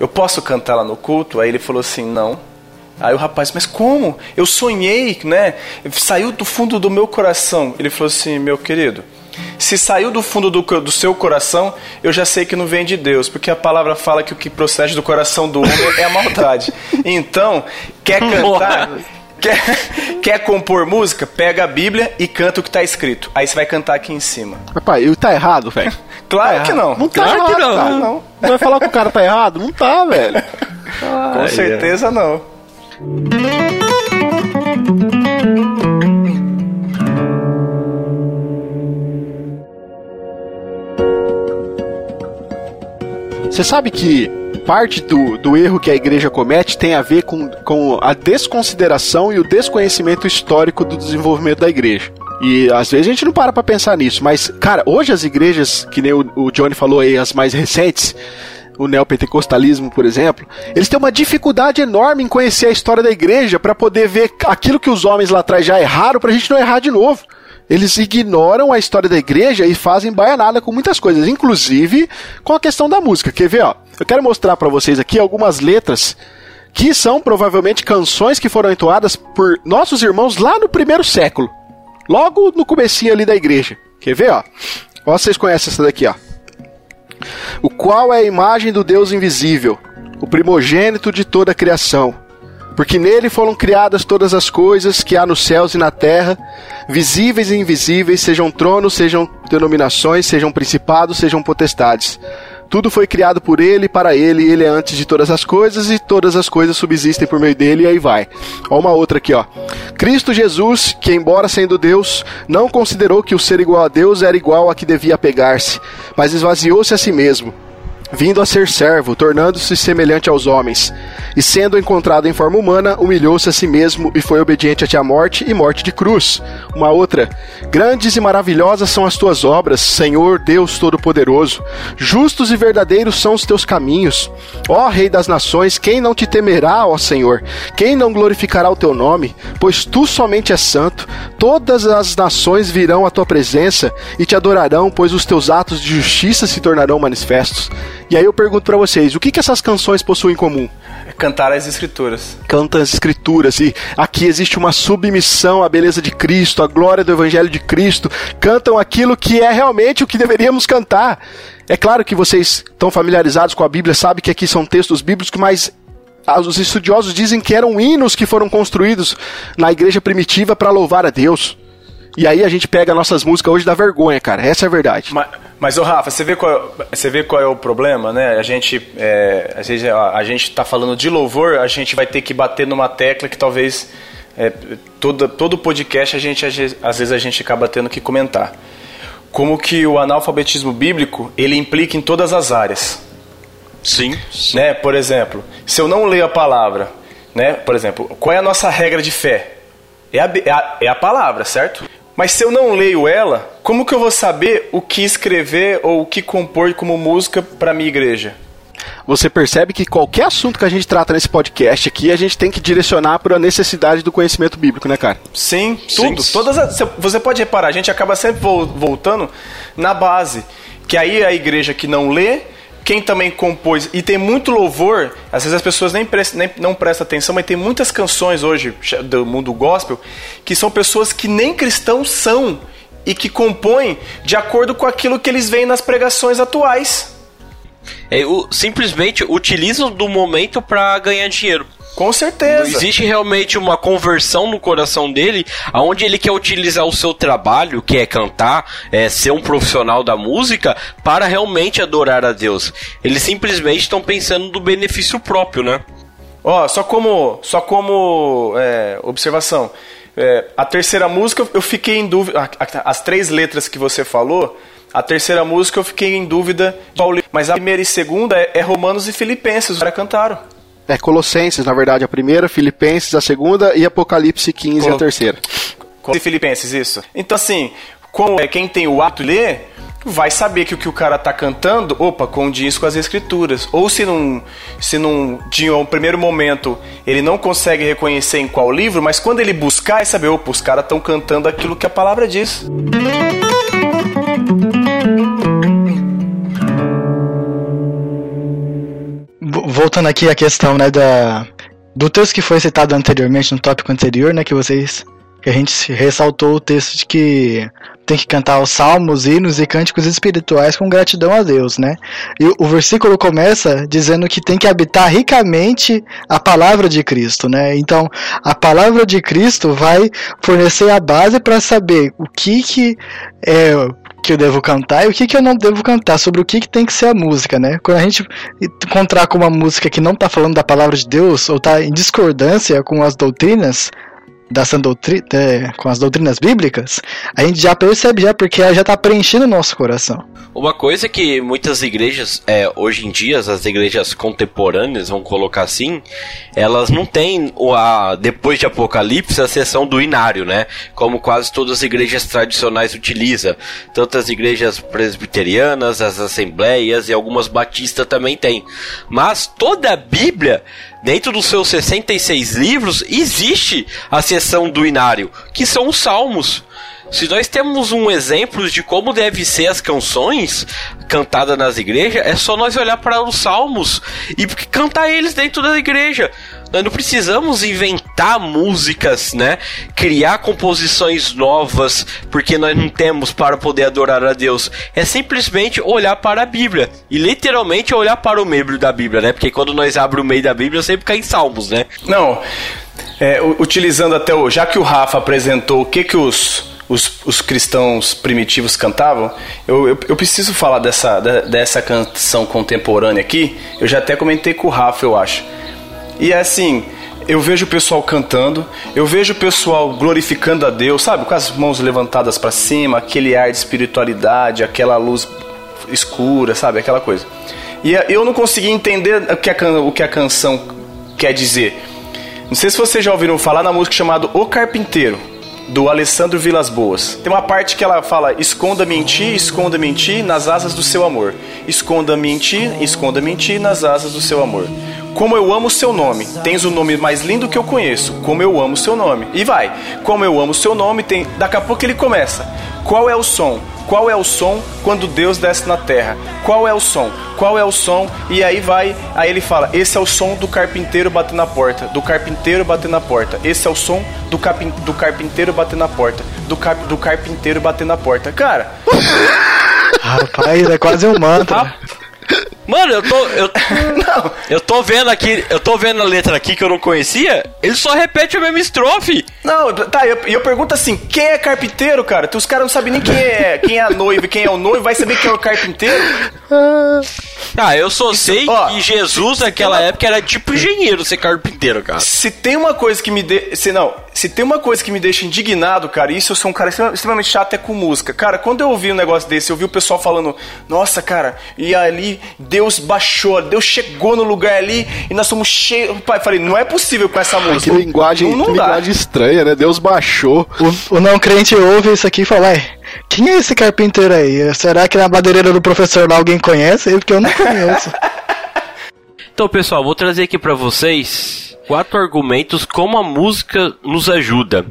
Eu posso cantá-la no culto? Aí ele falou assim: Não. Aí o rapaz, mas como? Eu sonhei, né? Saiu do fundo do meu coração. Ele falou assim: Meu querido, se saiu do fundo do, do seu coração, eu já sei que não vem de Deus, porque a palavra fala que o que procede do coração do homem é a maldade. Então, quer cantar, quer, quer compor música? Pega a Bíblia e canta o que está escrito. Aí você vai cantar aqui em cima. Rapaz, ele tá errado, velho. Claro que não. Não tá Claro errado, que não. cara. não. Vai falar que o cara tá errado? Não tá, velho. Com certeza não. Você sabe que parte do, do erro que a igreja comete tem a ver com, com a desconsideração e o desconhecimento histórico do desenvolvimento da igreja. E às vezes a gente não para pra pensar nisso, mas, cara, hoje as igrejas, que nem o, o Johnny falou aí, as mais recentes, o neopentecostalismo, por exemplo, eles têm uma dificuldade enorme em conhecer a história da igreja para poder ver aquilo que os homens lá atrás já erraram pra gente não errar de novo. Eles ignoram a história da igreja e fazem baianada com muitas coisas, inclusive com a questão da música. Quer ver, ó? Eu quero mostrar para vocês aqui algumas letras que são provavelmente canções que foram entoadas por nossos irmãos lá no primeiro século. Logo no comecinho ali da igreja. Quer ver, ó? Ó, vocês conhecem essa daqui, ó. O qual é a imagem do Deus invisível, o primogênito de toda a criação. Porque nele foram criadas todas as coisas que há nos céus e na terra, visíveis e invisíveis, sejam tronos, sejam denominações, sejam principados, sejam potestades. Tudo foi criado por ele para ele, ele é antes de todas as coisas, e todas as coisas subsistem por meio dele, e aí vai. Ó, uma outra aqui, ó. Cristo Jesus, que embora sendo Deus, não considerou que o ser igual a Deus era igual a que devia pegar-se, mas esvaziou-se a si mesmo vindo a ser servo, tornando-se semelhante aos homens. E sendo encontrado em forma humana, humilhou-se a si mesmo e foi obediente até a morte e morte de cruz. Uma outra. Grandes e maravilhosas são as tuas obras, Senhor Deus Todo-Poderoso. Justos e verdadeiros são os teus caminhos. Ó Rei das nações, quem não te temerá, ó Senhor? Quem não glorificará o teu nome? Pois tu somente és santo. Todas as nações virão à tua presença e te adorarão, pois os teus atos de justiça se tornarão manifestos. E aí eu pergunto pra vocês, o que, que essas canções possuem em comum? Cantar as escrituras. Cantam as escrituras e aqui existe uma submissão à beleza de Cristo, à glória do evangelho de Cristo. Cantam aquilo que é realmente o que deveríamos cantar. É claro que vocês estão familiarizados com a Bíblia, sabem que aqui são textos bíblicos, mas ah, os estudiosos dizem que eram hinos que foram construídos na igreja primitiva para louvar a Deus. E aí a gente pega nossas músicas hoje da vergonha, cara. Essa é a verdade. Mas, mas ô Rafa, você vê qual, você vê qual é o problema, né? A gente, é, às vezes, a, a gente tá falando de louvor, a gente vai ter que bater numa tecla que talvez é, todo, todo podcast a gente, às vezes- a gente acaba tendo que comentar. Como que o analfabetismo bíblico, ele implica em todas as áreas. Sim. né? Por exemplo, se eu não leio a palavra, né? Por exemplo, qual é a nossa regra de fé? É a, é a, é a palavra, certo? Mas se eu não leio ela, como que eu vou saber o que escrever ou o que compor como música para minha igreja? Você percebe que qualquer assunto que a gente trata nesse podcast aqui, a gente tem que direcionar para a necessidade do conhecimento bíblico, né, cara? Sim, tudo. Sim. Todas as, você pode reparar, a gente acaba sempre voltando na base. Que aí a igreja que não lê, quem também compôs, e tem muito louvor, às vezes as pessoas nem, prestam, nem não prestam atenção, mas tem muitas canções hoje do mundo gospel que são pessoas que nem cristãos são e que compõem de acordo com aquilo que eles veem nas pregações atuais. É, o, simplesmente utilizam do momento para ganhar dinheiro. Com certeza. Existe realmente uma conversão no coração dele, aonde ele quer utilizar o seu trabalho, que é cantar, é ser um profissional da música, para realmente adorar a Deus. Eles simplesmente estão pensando no benefício próprio, né? Ó, oh, só como, só como é, observação. É, a terceira música eu fiquei em dúvida. As três letras que você falou, a terceira música eu fiquei em dúvida. Mas a primeira e segunda é, é Romanos e Filipenses, os caras cantaram. É Colossenses, na verdade, a primeira, Filipenses a segunda e Apocalipse 15 Col a terceira. E Filipenses, isso. Então, assim, como é quem tem o ato de ler, vai saber que o que o cara tá cantando, opa, condiz com as escrituras. Ou se não, se não, de um primeiro momento, ele não consegue reconhecer em qual livro, mas quando ele buscar, é saber, opa, os caras estão cantando aquilo que a palavra diz. Voltando aqui à questão, né, da, do texto que foi citado anteriormente, no tópico anterior, né, que vocês, que a gente ressaltou o texto de que tem que cantar os salmos, hinos e cânticos espirituais com gratidão a Deus, né? E o versículo começa dizendo que tem que habitar ricamente a palavra de Cristo, né? Então, a palavra de Cristo vai fornecer a base para saber o que que é que eu devo cantar e o que, que eu não devo cantar, sobre o que, que tem que ser a música, né? Quando a gente encontrar com uma música que não está falando da palavra de Deus ou está em discordância com as doutrinas, da doutrina, é, com as doutrinas bíblicas, a gente já percebe já porque ela já está preenchendo o nosso coração. Uma coisa que muitas igrejas, é, hoje em dia, as igrejas contemporâneas, vamos colocar assim, elas não têm, a, depois de Apocalipse, a sessão do inário, né? Como quase todas as igrejas tradicionais utilizam. Tanto as igrejas presbiterianas, as assembleias e algumas batistas também têm. Mas toda a Bíblia dentro dos seus 66 livros, existe a seção do inário, que são os salmos. Se nós temos um exemplo de como deve ser as canções cantadas nas igrejas, é só nós olhar para os salmos e cantar eles dentro da igreja. Nós não precisamos inventar músicas, né? Criar composições novas, porque nós não temos para poder adorar a Deus. É simplesmente olhar para a Bíblia. E literalmente olhar para o meio da Bíblia, né? Porque quando nós abrimos o meio da Bíblia, sempre cai em salmos, né? Não. É, utilizando até o. Já que o Rafa apresentou o que, que os, os, os cristãos primitivos cantavam, eu, eu, eu, preciso falar dessa, dessa canção contemporânea aqui. Eu já até comentei com o Rafa, eu acho. E é assim, eu vejo o pessoal cantando, eu vejo o pessoal glorificando a Deus, sabe, com as mãos levantadas para cima, aquele ar de espiritualidade, aquela luz escura, sabe, aquela coisa. E é, eu não consegui entender o que a, o que a canção quer dizer. Não sei se vocês já ouviram falar na música chamada O Carpinteiro, do Alessandro Vilas Boas. Tem uma parte que ela fala: Esconda-me em ti, esconda-me em ti, nas asas do seu amor. Esconda-me em ti, esconda-me em ti, nas asas do seu amor. Como eu amo seu nome. Tens o nome mais lindo que eu conheço. Como eu amo seu nome. E vai. Como eu amo seu nome, tem. Daqui a pouco ele começa. Qual é o som? Qual é o som quando Deus desce na terra? Qual é o som? Qual é o som? E aí vai, aí ele fala: Esse é o som do carpinteiro bater na porta, do carpinteiro bater na porta. Esse é o som do, capin, do carpinteiro bater na porta, do, cap, do carpinteiro bater na porta. Cara. Rapaz, é quase um mantra. Mano, eu tô. Eu, não. eu tô vendo aqui. Eu tô vendo a letra aqui que eu não conhecia. Ele só repete a mesma estrofe. Não, tá, e eu, eu, pergunto assim: quem é carpinteiro, cara? Os caras não sabem nem quem é, quem é a noiva e quem é o noivo, vai saber quem é o carpinteiro? Ah, eu só Isso, sei ó, que Jesus naquela época era tipo engenheiro ser carpinteiro, cara. Se tem uma coisa que me de... se não, se tem uma coisa que me deixa indignado, cara, isso eu sou um cara extrema- extremamente chato é com música. Cara, quando eu ouvi um negócio desse, eu vi o pessoal falando: "Nossa, cara, e ali Deus baixou, Deus chegou no lugar ali e nós somos cheios". Pai, falei: "Não é possível com essa Que música". linguagem, não, não que linguagem estranha, né? Deus baixou. O, o não crente ouve isso aqui e fala, ué, quem é esse carpinteiro aí? Será que na madeireira do professor lá alguém conhece? Porque eu não conheço. Então, pessoal, vou trazer aqui pra vocês quatro argumentos como a música nos ajuda.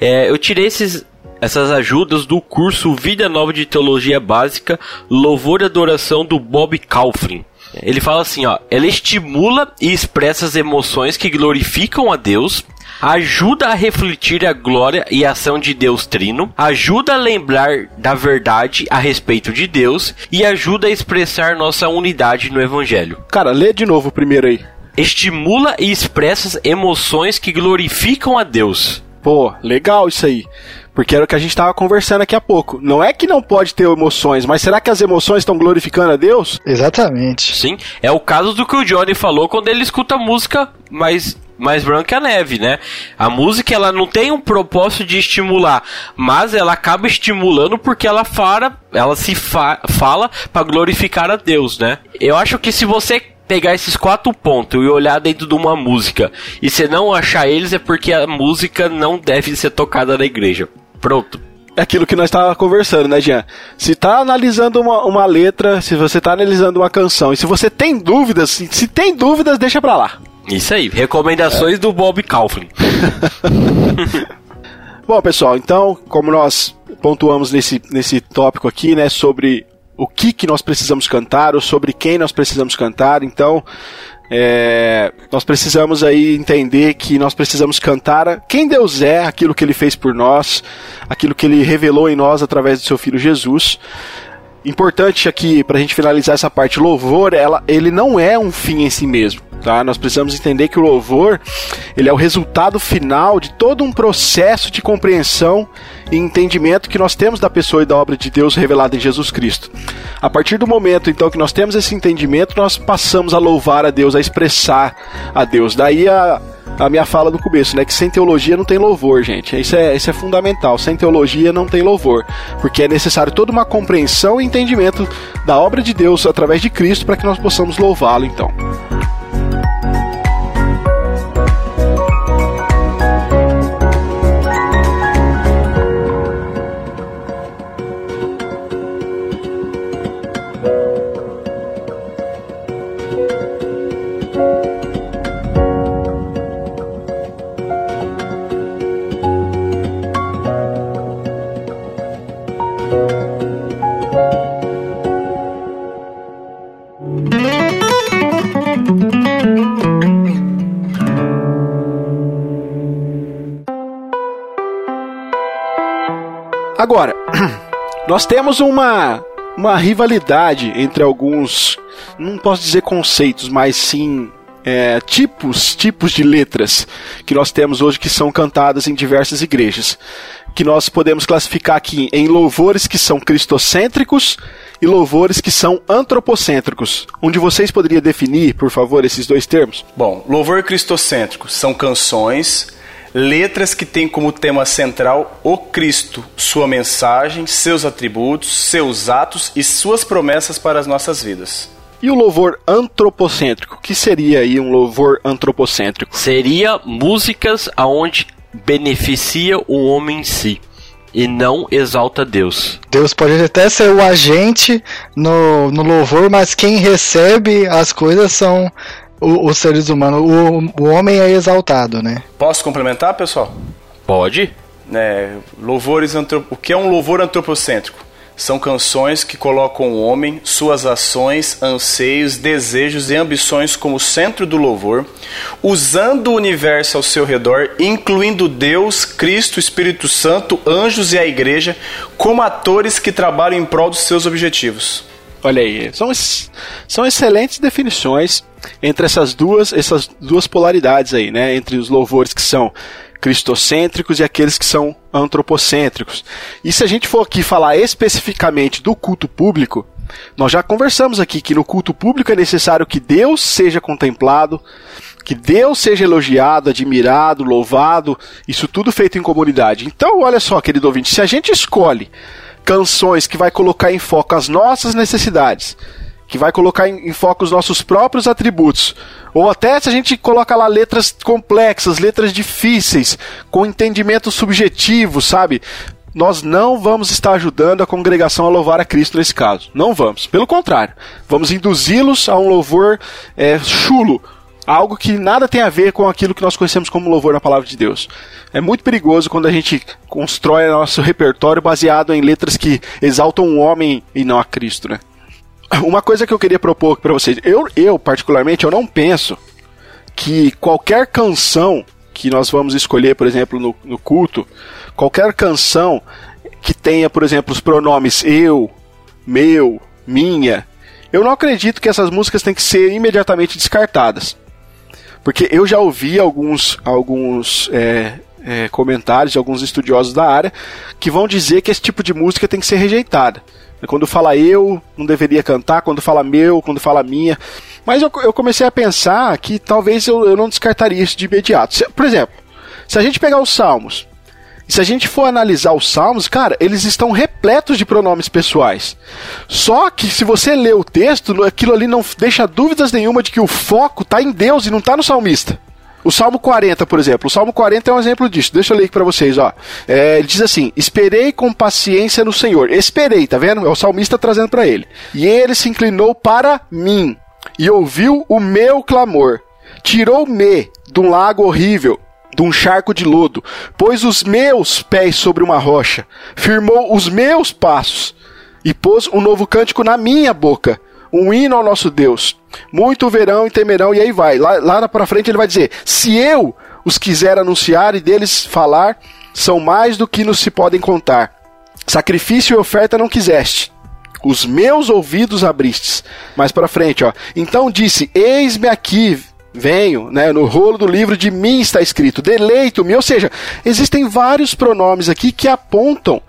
É, eu tirei esses, essas ajudas do curso Vida Nova de Teologia Básica, Louvor e Adoração do Bob Kauflin. Ele fala assim, ó, ela estimula e expressa as emoções que glorificam a Deus, ajuda a refletir a glória e a ação de Deus Trino, ajuda a lembrar da verdade a respeito de Deus e ajuda a expressar nossa unidade no Evangelho. Cara, lê de novo o primeiro aí. Estimula e expressa as emoções que glorificam a Deus. Pô, legal isso aí. Porque era o que a gente tava conversando aqui há pouco. Não é que não pode ter emoções, mas será que as emoções estão glorificando a Deus? Exatamente. Sim, é o caso do que o Johnny falou quando ele escuta música mais mais branca que a neve, né? A música ela não tem um propósito de estimular, mas ela acaba estimulando porque ela fala, ela se fa fala para glorificar a Deus, né? Eu acho que se você pegar esses quatro pontos e olhar dentro de uma música e você não achar eles é porque a música não deve ser tocada na igreja. Pronto. É aquilo que nós estávamos conversando, né, Jean? Se tá analisando uma, uma letra, se você tá analisando uma canção, e se você tem dúvidas, se, se tem dúvidas, deixa pra lá. Isso aí, recomendações do Bob Kaufman. Bom, pessoal, então, como nós pontuamos nesse, nesse tópico aqui, né, sobre o que, que nós precisamos cantar, ou sobre quem nós precisamos cantar, então, é, nós precisamos aí entender que nós precisamos cantar quem Deus é, aquilo que Ele fez por nós, aquilo que Ele revelou em nós através do Seu Filho Jesus. Importante aqui, para a gente finalizar essa parte, louvor, ela, ele não é um fim em si mesmo. Tá? Nós precisamos entender que o louvor ele é o resultado final de todo um processo de compreensão e entendimento que nós temos da pessoa e da obra de Deus revelada em Jesus Cristo. A partir do momento então que nós temos esse entendimento, nós passamos a louvar a Deus, a expressar a Deus. Daí a, a minha fala do começo, né? Que sem teologia não tem louvor, gente. Isso é, isso é fundamental. Sem teologia não tem louvor. Porque é necessário toda uma compreensão e entendimento da obra de Deus através de Cristo para que nós possamos louvá-lo, então. Nós temos uma, uma rivalidade entre alguns, não posso dizer conceitos, mas sim é, tipos, tipos de letras que nós temos hoje que são cantadas em diversas igrejas. Que nós podemos classificar aqui em louvores que são cristocêntricos e louvores que são antropocêntricos. Um de vocês poderia definir, por favor, esses dois termos? Bom, louvor cristocêntrico são canções, letras que têm como tema central o Cristo, sua mensagem, seus atributos, seus atos e suas promessas para as nossas vidas. E o louvor antropocêntrico? O que seria aí um louvor antropocêntrico? Seria músicas aonde beneficia o homem em si e não exalta Deus. Deus pode até ser o agente no, no louvor, mas quem recebe as coisas são o- os seres humanos. O, o homem é exaltado, né? Posso complementar, pessoal? Pode? É, louvores antro... O que é um louvor antropocêntrico? São canções que colocam o homem, suas ações, anseios, desejos e ambições como centro do louvor, usando o universo ao seu redor, incluindo Deus, Cristo, Espírito Santo, anjos e a igreja, como atores que trabalham em prol dos seus objetivos. Olha aí, são, são excelentes definições entre essas duas, essas duas polaridades aí, né? Entre os louvores que são cristocêntricos e aqueles que são antropocêntricos. E se a gente for aqui falar especificamente do culto público, Nós já conversamos aqui que no culto público é necessário que Deus seja contemplado, que Deus seja elogiado, admirado, louvado, isso tudo feito em comunidade. Então, olha só, querido ouvinte, se a gente escolhe canções que vai colocar em foco as nossas necessidades, que vai colocar em, foco os nossos próprios atributos, ou até se a gente coloca lá letras complexas, letras difíceis, com entendimento subjetivo, sabe? Nós não vamos estar ajudando a congregação a louvar a Cristo nesse caso. Não vamos. Pelo contrário, vamos induzi-los a um louvor é, chulo, algo que nada tem a ver com aquilo que nós conhecemos como louvor na palavra de Deus. É muito perigoso quando a gente constrói nosso repertório baseado em letras que exaltam um homem e não a Cristo, né? Uma coisa que eu queria propor para vocês, eu, eu particularmente, eu não penso que qualquer canção que nós vamos escolher, por exemplo, no, no culto, qualquer canção que tenha, por exemplo, os pronomes eu, meu, minha, eu não acredito que essas músicas têm que ser imediatamente descartadas. Porque eu já ouvi alguns, alguns é, é, comentários de alguns estudiosos da área que vão dizer que esse tipo de música tem que ser rejeitada. Quando fala eu, não deveria cantar, quando fala meu, quando fala minha. Mas eu, eu comecei a pensar que talvez eu, eu não descartaria isso de imediato. Se, por exemplo, se a gente pegar os salmos, e se a gente for analisar os salmos, cara, eles estão repletos de pronomes pessoais. Só que se você ler o texto, aquilo ali não deixa dúvidas nenhuma de que o foco está em Deus e não está no salmista. O Salmo 40, por exemplo. O Salmo 40 é um exemplo disso. Deixa eu ler aqui para vocês, ó. É, ele diz assim: Esperei com paciência no Senhor. Esperei, tá vendo? É o salmista trazendo para ele. E ele se inclinou para mim e ouviu o meu clamor. Tirou-me de um lago horrível de um charco de lodo, pôs os meus pés sobre uma rocha, firmou os meus passos e pôs um novo cântico na minha boca, um hino ao nosso Deus. Muito verão e temerão, e aí vai. Lá, lá para frente ele vai dizer: Se eu os quiser anunciar e deles falar, são mais do que nos se podem contar. Sacrifício e oferta não quiseste. Os meus ouvidos abristes. Mais para frente, ó. Então disse: Eis-me aqui, venho, né? No rolo do livro de mim está escrito: Deleito-me. Ou seja, existem vários pronomes aqui que apontam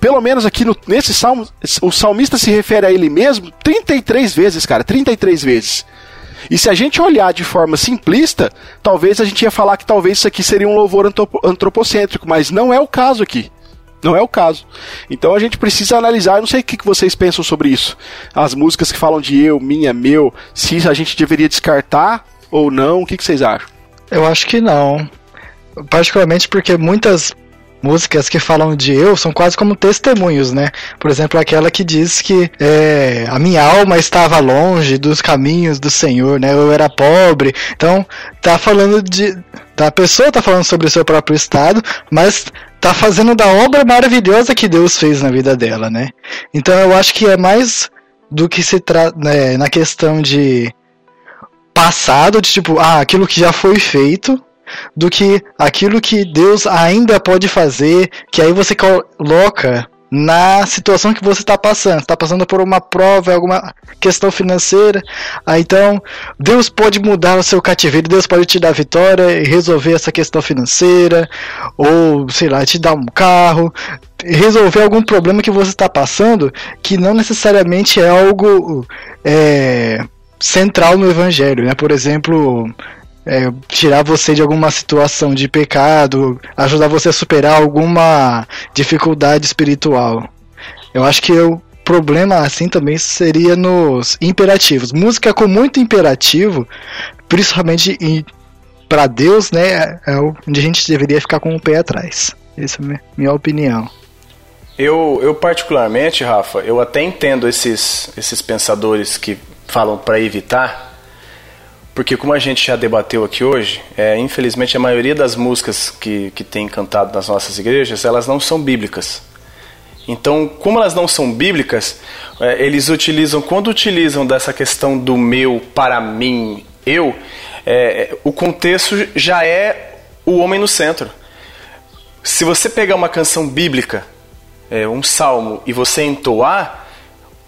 pelo menos aqui no, nesse salmo, o salmista se refere a ele mesmo 33 vezes, cara, 33 vezes. E se a gente olhar de forma simplista, talvez a gente ia falar que talvez isso aqui seria um louvor antropocêntrico, mas não é o caso aqui. Não é o caso. Então a gente precisa analisar, não sei o que vocês pensam sobre isso. As músicas que falam de eu, minha, meu, se a gente deveria descartar ou não, o que vocês acham? Eu acho que não. Particularmente porque muitas músicas que falam de eu são quase como testemunhos, né? Por exemplo, aquela que diz que é, a minha alma estava longe dos caminhos do Senhor, né? Eu era pobre. Então, tá falando de. A pessoa tá falando sobre o seu próprio estado, mas tá fazendo da obra maravilhosa que Deus fez na vida dela, né? Então eu acho que é mais do que se trata né, na questão de passado, de tipo, ah, aquilo que já foi feito, do que aquilo que Deus ainda pode fazer, que aí você coloca na situação que você está passando. Está passando por uma prova, alguma questão financeira. Aí, então, Deus pode mudar o seu cativeiro, Deus pode te dar vitória e resolver essa questão financeira, ou sei lá, te dar um carro, resolver algum problema que você está passando, que não necessariamente é algo é, central no Evangelho. Né? Por exemplo, é, tirar você de alguma situação de pecado, ajudar você a superar alguma dificuldade espiritual. Eu acho que o problema assim também seria nos imperativos. Música com muito imperativo, principalmente para Deus, né, é onde a gente deveria ficar com o pé atrás. Essa é a minha opinião. Eu, eu particularmente, Rafa, eu até entendo esses, esses pensadores que falam para evitar porque como a gente já debateu aqui hoje, é, infelizmente a maioria das músicas que, que tem cantado nas nossas igrejas, elas não são bíblicas. Então, como elas não são bíblicas, é, eles utilizam, quando utilizam dessa questão do meu, para mim, eu, é, o contexto já é o homem no centro. Se você pegar uma canção bíblica, é, um salmo, e você entoar,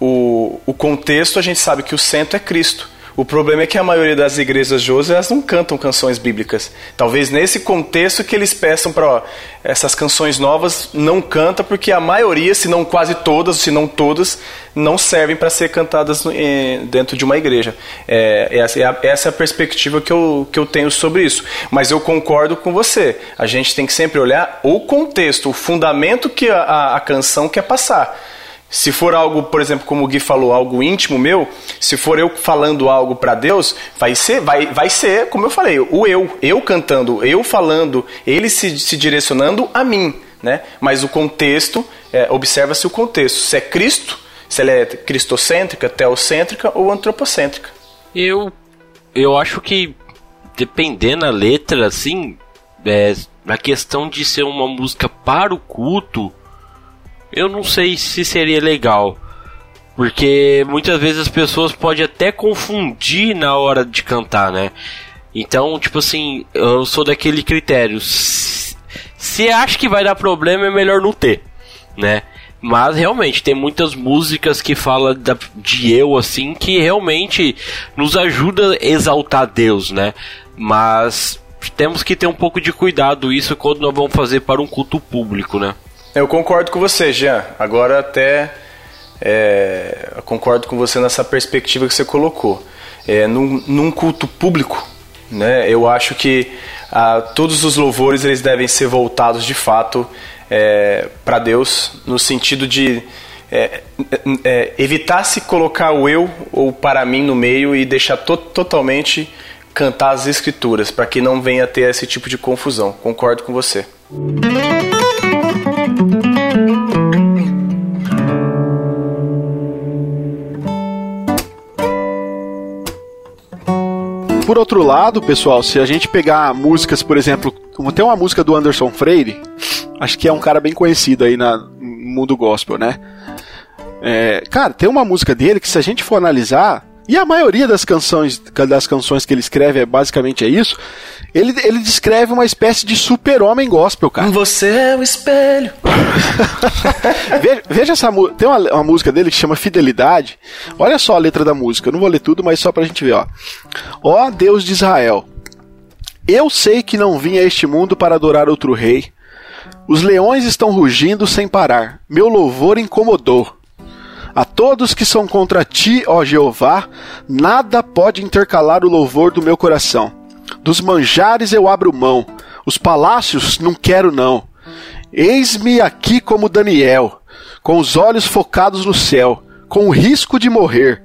o, o contexto a gente sabe que o centro é Cristo. O problema é que a maioria das igrejas de hoje elas não cantam canções bíblicas. Talvez nesse contexto que eles peçam para essas canções novas não canta porque a maioria, se não quase todas, se não todas, não servem para ser cantadas dentro de uma igreja. É, essa, é a, essa é a perspectiva que eu, que eu tenho sobre isso. Mas eu concordo com você. A gente tem que sempre olhar o contexto, o fundamento que a, a, a canção quer passar. Se for algo, por exemplo, como o Gui falou, algo íntimo meu, se for eu falando algo para Deus, vai ser, vai, vai ser, como eu falei, o eu, eu cantando, eu falando, ele se, se direcionando a mim, né? Mas o contexto, é, observa-se o contexto. Se é Cristo, se ela é cristocêntrica, teocêntrica ou antropocêntrica. Eu, eu acho que dependendo da letra, assim, é, na questão de ser uma música para o culto eu não sei se seria legal. Porque muitas vezes as pessoas podem até confundir na hora de cantar, né? Então, tipo assim, eu sou daquele critério. Se acha que vai dar problema, é melhor não ter, né? Mas realmente tem muitas músicas que falam de eu assim que realmente nos ajuda a exaltar Deus, né? Mas temos que ter um pouco de cuidado isso quando nós vamos fazer para um culto público, né? Eu concordo com você, Jean. Agora até é, concordo com você nessa perspectiva que você colocou. É, num, num culto público, né, eu acho que ah, todos os louvores eles devem ser voltados de fato é, para Deus, no sentido de é, é, evitar se colocar o eu ou para mim no meio e deixar to totalmente cantar as escrituras, para que não venha ter esse tipo de confusão. Concordo com você. Por outro lado, pessoal, se a gente pegar músicas, por exemplo, como tem uma música do Anderson Freire, acho que é um cara bem conhecido aí na, no mundo gospel, né? É, cara, tem uma música dele que se a gente for analisar, e a maioria das canções, das canções que ele escreve é basicamente é isso. Ele, ele descreve uma espécie de super-homem gospel, cara. Você é o espelho. veja, veja, essa música. Tem uma, uma, música dele que chama Fidelidade. Olha só a letra da música. Eu não vou ler tudo, mas só pra gente ver, ó. Ó Deus de Israel. Eu sei que não vim a este mundo para adorar outro rei. Os leões estão rugindo sem parar. Meu louvor incomodou. A todos que são contra ti, ó Jeová, nada pode intercalar o louvor do meu coração. Dos manjares eu abro mão, os palácios não quero não. Eis-me aqui como Daniel, com os olhos focados no céu, com o risco de morrer.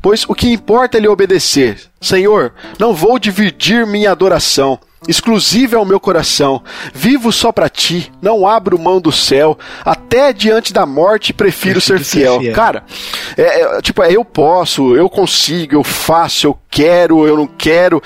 Pois o que importa é lhe obedecer. Senhor, não vou dividir minha adoração exclusiva é o meu coração. Vivo só para ti, não abro mão do céu. Até diante da morte prefiro, ser, fiel. ser, fiel. Cara, é, é, tipo, é, eu posso, eu consigo, eu faço, eu quero, eu não quero.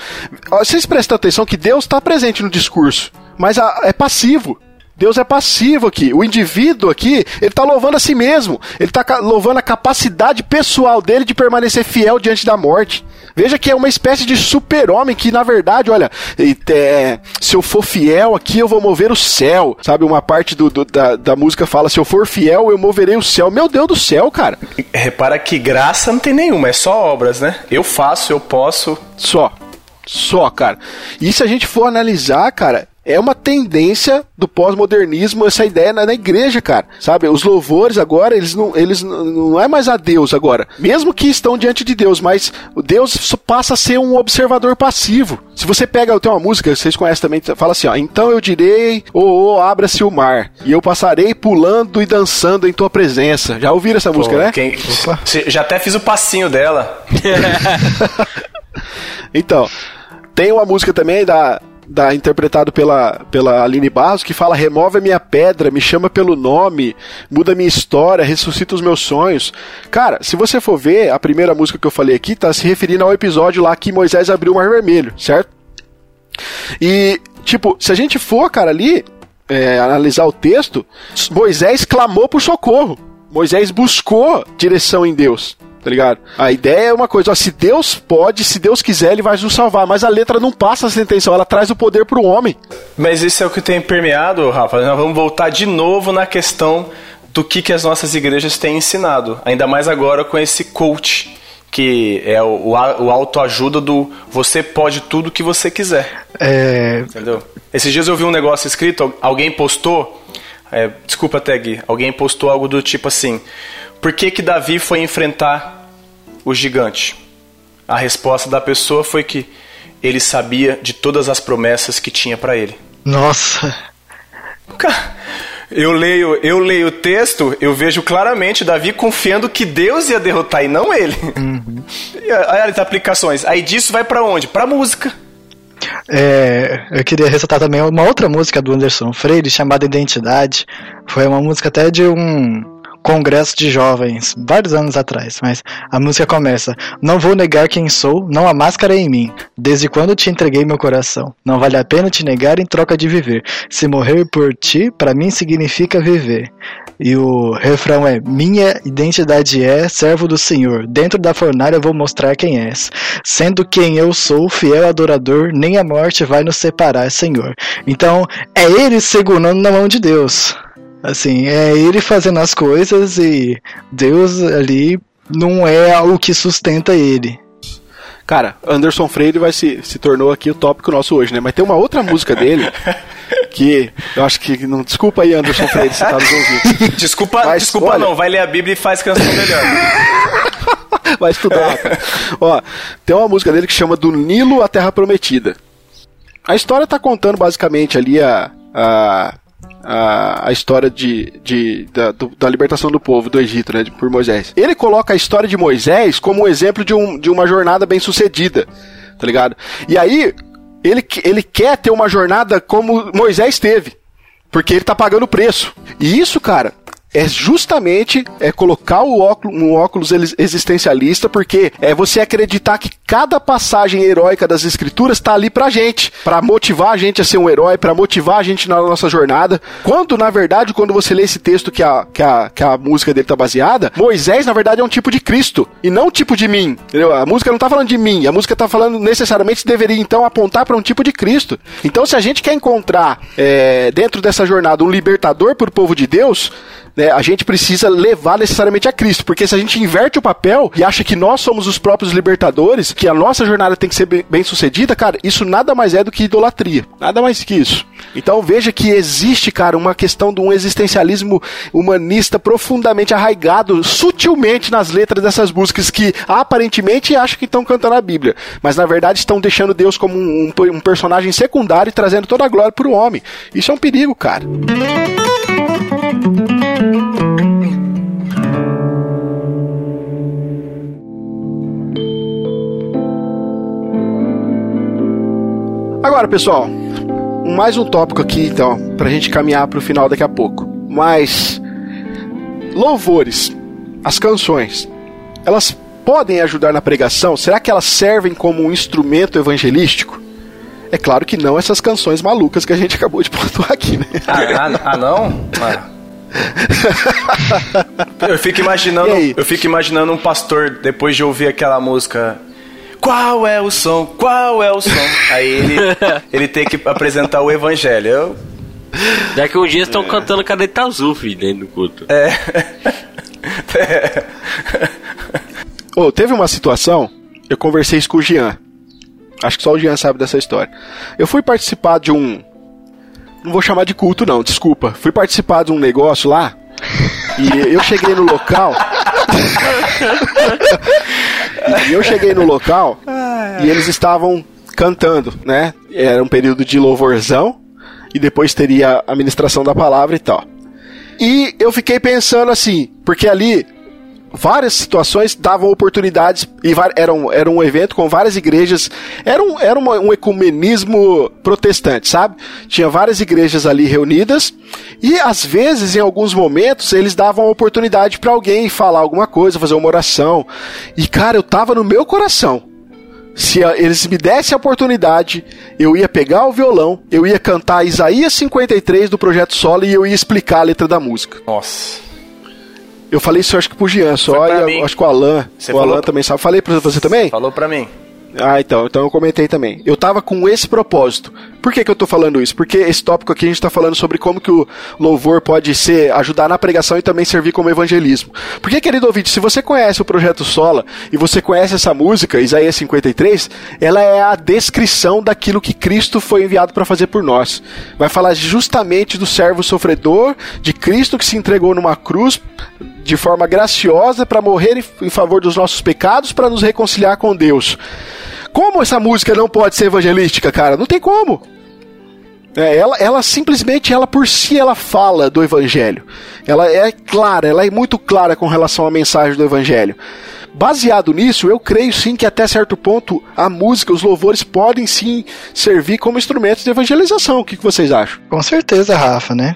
Vocês prestam atenção que Deus está presente no discurso, mas a, é passivo. Deus é passivo aqui. O indivíduo aqui, ele está louvando a si mesmo. Ele está louvando a capacidade pessoal dele de permanecer fiel diante da morte. Veja que é uma espécie de super-homem que, na verdade, olha, é, se eu for fiel aqui, eu vou mover o céu. Sabe, uma parte do, do, da, da música fala: se eu for fiel, eu moverei o céu. Meu Deus do céu, cara. Repara que graça não tem nenhuma, é só obras, né? Eu faço, eu posso. Só. Só, cara. E se a gente for analisar, cara, é uma tendência do pós-modernismo essa ideia na, na, igreja, cara. Sabe? Os louvores agora, eles não, eles não é mais a Deus agora. Mesmo que estão diante de Deus, mas o Deus passa a ser um observador passivo. Se você pega, tem uma música, vocês conhecem também, fala assim, ó, então eu direi, oh, oh abra-se o mar, e eu passarei pulando e dançando em tua presença. Já ouviram essa Pô, música, né? Quem... Já até fiz o passinho dela. então, tem uma música também da da, interpretado pela, pela Aline Barros, que fala: remove a minha pedra, me chama pelo nome, muda minha história, ressuscita os meus sonhos. Cara, se você for ver, a primeira música que eu falei aqui tá se referindo ao episódio lá que Moisés abriu o Mar Vermelho, certo? E, tipo, se a gente for, cara, ali, é, analisar o texto, Moisés clamou por socorro. Moisés buscou direção em Deus tá ligado? A ideia é uma coisa, ó, se Deus pode, se Deus quiser, ele vai nos salvar, mas a letra não passa essa intenção, ela traz o poder pro homem. Mas isso é o que tem permeado, Rafa. Nós vamos voltar de novo na questão do que, que as nossas igrejas têm ensinado, ainda mais agora com esse coach que é o, o autoajuda do você pode tudo que você quiser. É, Entendeu? Esses dias eu vi um negócio escrito, alguém postou, é, desculpa, Tag, alguém postou algo do tipo assim: Por que que Davi foi enfrentar o gigante? A resposta da pessoa foi que ele sabia de todas as promessas que tinha pra ele. nossa. Cara, Eu leio, eu leio o texto, eu vejo claramente Davi confiando que Deus ia derrotar e não ele. E Olha as aplicações. Aí disso vai pra onde? Pra música. É, eu queria ressaltar também uma outra música do Anderson Freire chamada Identidade. Foi uma música até de um congresso de jovens, vários anos atrás, mas a música começa: Não vou negar quem sou, não há máscara em mim. Desde quando te entreguei meu coração. Não vale a pena te negar em troca de viver. Se morrer por ti, para mim significa viver. E o refrão é: Minha identidade é servo do Senhor. Dentro da fornalha vou mostrar quem és. Sendo quem eu sou, fiel adorador, nem a morte vai nos separar, Senhor. Então, é ele segurando na mão de Deus. Assim, é ele fazendo as coisas e Deus ali não é o que sustenta ele. Cara, Anderson Freire vai se, se tornou aqui o tópico nosso hoje, né? Mas tem uma outra música dele que eu acho que. Não, desculpa aí, Anderson Freire, se tá nos ouvindo. Desculpa, Mas, desculpa olha- não, vai ler a Bíblia e faz canção melhor. Vai estudar. cara. Ó, tem uma música dele que chama Do Nilo à Terra Prometida. A história tá contando basicamente ali a. a a, a história de, de, da, do- da libertação do povo do Egito, né, por Moisés. Ele coloca a história de Moisés como um exemplo de, um, de uma jornada bem sucedida, tá ligado? E aí, ele, ele quer ter uma jornada como Moisés teve, porque ele tá pagando o preço. E isso, cara, é justamente é colocar o óculos, um óculos existencialista, porque é você acreditar que cada passagem heróica das escrituras tá ali pra gente, pra motivar a gente a ser um herói, pra motivar a gente na nossa jornada. Quando, na verdade, quando você lê esse texto que a, que a, que a música dele tá baseada, Moisés, na verdade, é um tipo de Cristo, e não um tipo de mim. Entendeu? A música não tá falando de mim, a música tá falando necessariamente deveria então apontar pra um tipo de Cristo. Então, se a gente quer encontrar é, dentro dessa jornada um libertador pro povo de Deus, né, a gente precisa levar necessariamente a Cristo, porque se a gente inverte o papel e acha que nós somos os próprios libertadores, que a nossa jornada tem que ser bem, sucedida, cara, isso nada mais é do que idolatria. Nada mais que isso. Então veja que existe, cara, uma questão de um existencialismo humanista profundamente arraigado, sutilmente nas letras dessas músicas que aparentemente acham que estão cantando a Bíblia, mas na verdade estão deixando Deus como um, um- um personagem secundário e trazendo toda a glória para o homem. Isso é um perigo, cara. Agora, pessoal, mais um tópico aqui, então, pra gente caminhar pro final daqui a pouco. Mas louvores, as canções, elas podem ajudar na pregação? Será que elas servem como um instrumento evangelístico? É claro que não essas canções malucas que a gente acabou de pontuar aqui, né? Ah, ah, ah, não? Ah. Eu fico imaginando, eu fico imaginando um pastor depois de ouvir aquela música. Qual é o som? Qual é o som? Aí ele, ele tem que apresentar o evangelho. Eu, Daqui um dia estão cantando Cadeta Azul, filho, dentro do culto. é. Ô, teve uma situação, eu conversei isso com o Jean. Acho que só o Jean sabe dessa história. Eu fui participar de um. Não vou chamar de culto, não, desculpa. Fui participar de um negócio lá. E eu cheguei no local. e eu cheguei no local e eles estavam cantando, né? Era um período de louvorzão. E depois teria a ministração da palavra e tal. E eu fiquei pensando assim, porque ali várias situações davam oportunidades e era um, era um evento com várias igrejas. Era um, era uma- um ecumenismo protestante, sabe? Tinha várias igrejas ali reunidas e às vezes, em alguns momentos, eles davam oportunidade para alguém falar alguma coisa, fazer uma oração. E cara, eu tava no meu coração. Se eles me dessem a oportunidade, eu ia pegar o violão, eu ia cantar Isaías 53 do Projeto Solo e eu ia explicar a letra da música. Nossa. Eu falei isso acho que pro Jean só, pra e acho que o Alan, Você o Alan falou- também sabe. Falei pra você também? Falou pra mim. Ah, então, então eu comentei também. Eu tava com esse propósito. Por que, que eu tô falando isso? Porque esse tópico aqui a gente tá falando sobre como que o louvor pode ser ajudar na pregação e também servir como evangelismo. Porque, querido ouvinte, se você conhece o projeto Sola e você conhece essa música, Isaías 53, ela é a descrição daquilo que Cristo foi enviado para fazer por nós. Vai falar justamente do servo sofredor, de Cristo que se entregou numa cruz de forma graciosa para morrer em favor dos nossos pecados, para nos reconciliar com Deus. Como essa música não pode ser evangelística, cara? Não tem como. É, ela, ela simplesmente, ela por si, ela fala do evangelho. Ela é clara, ela é muito clara com relação à mensagem do evangelho. Baseado nisso, eu creio sim que até certo ponto a música, os louvores podem sim servir como instrumentos de evangelização. O que, que vocês acham? Com certeza, Rafa, né?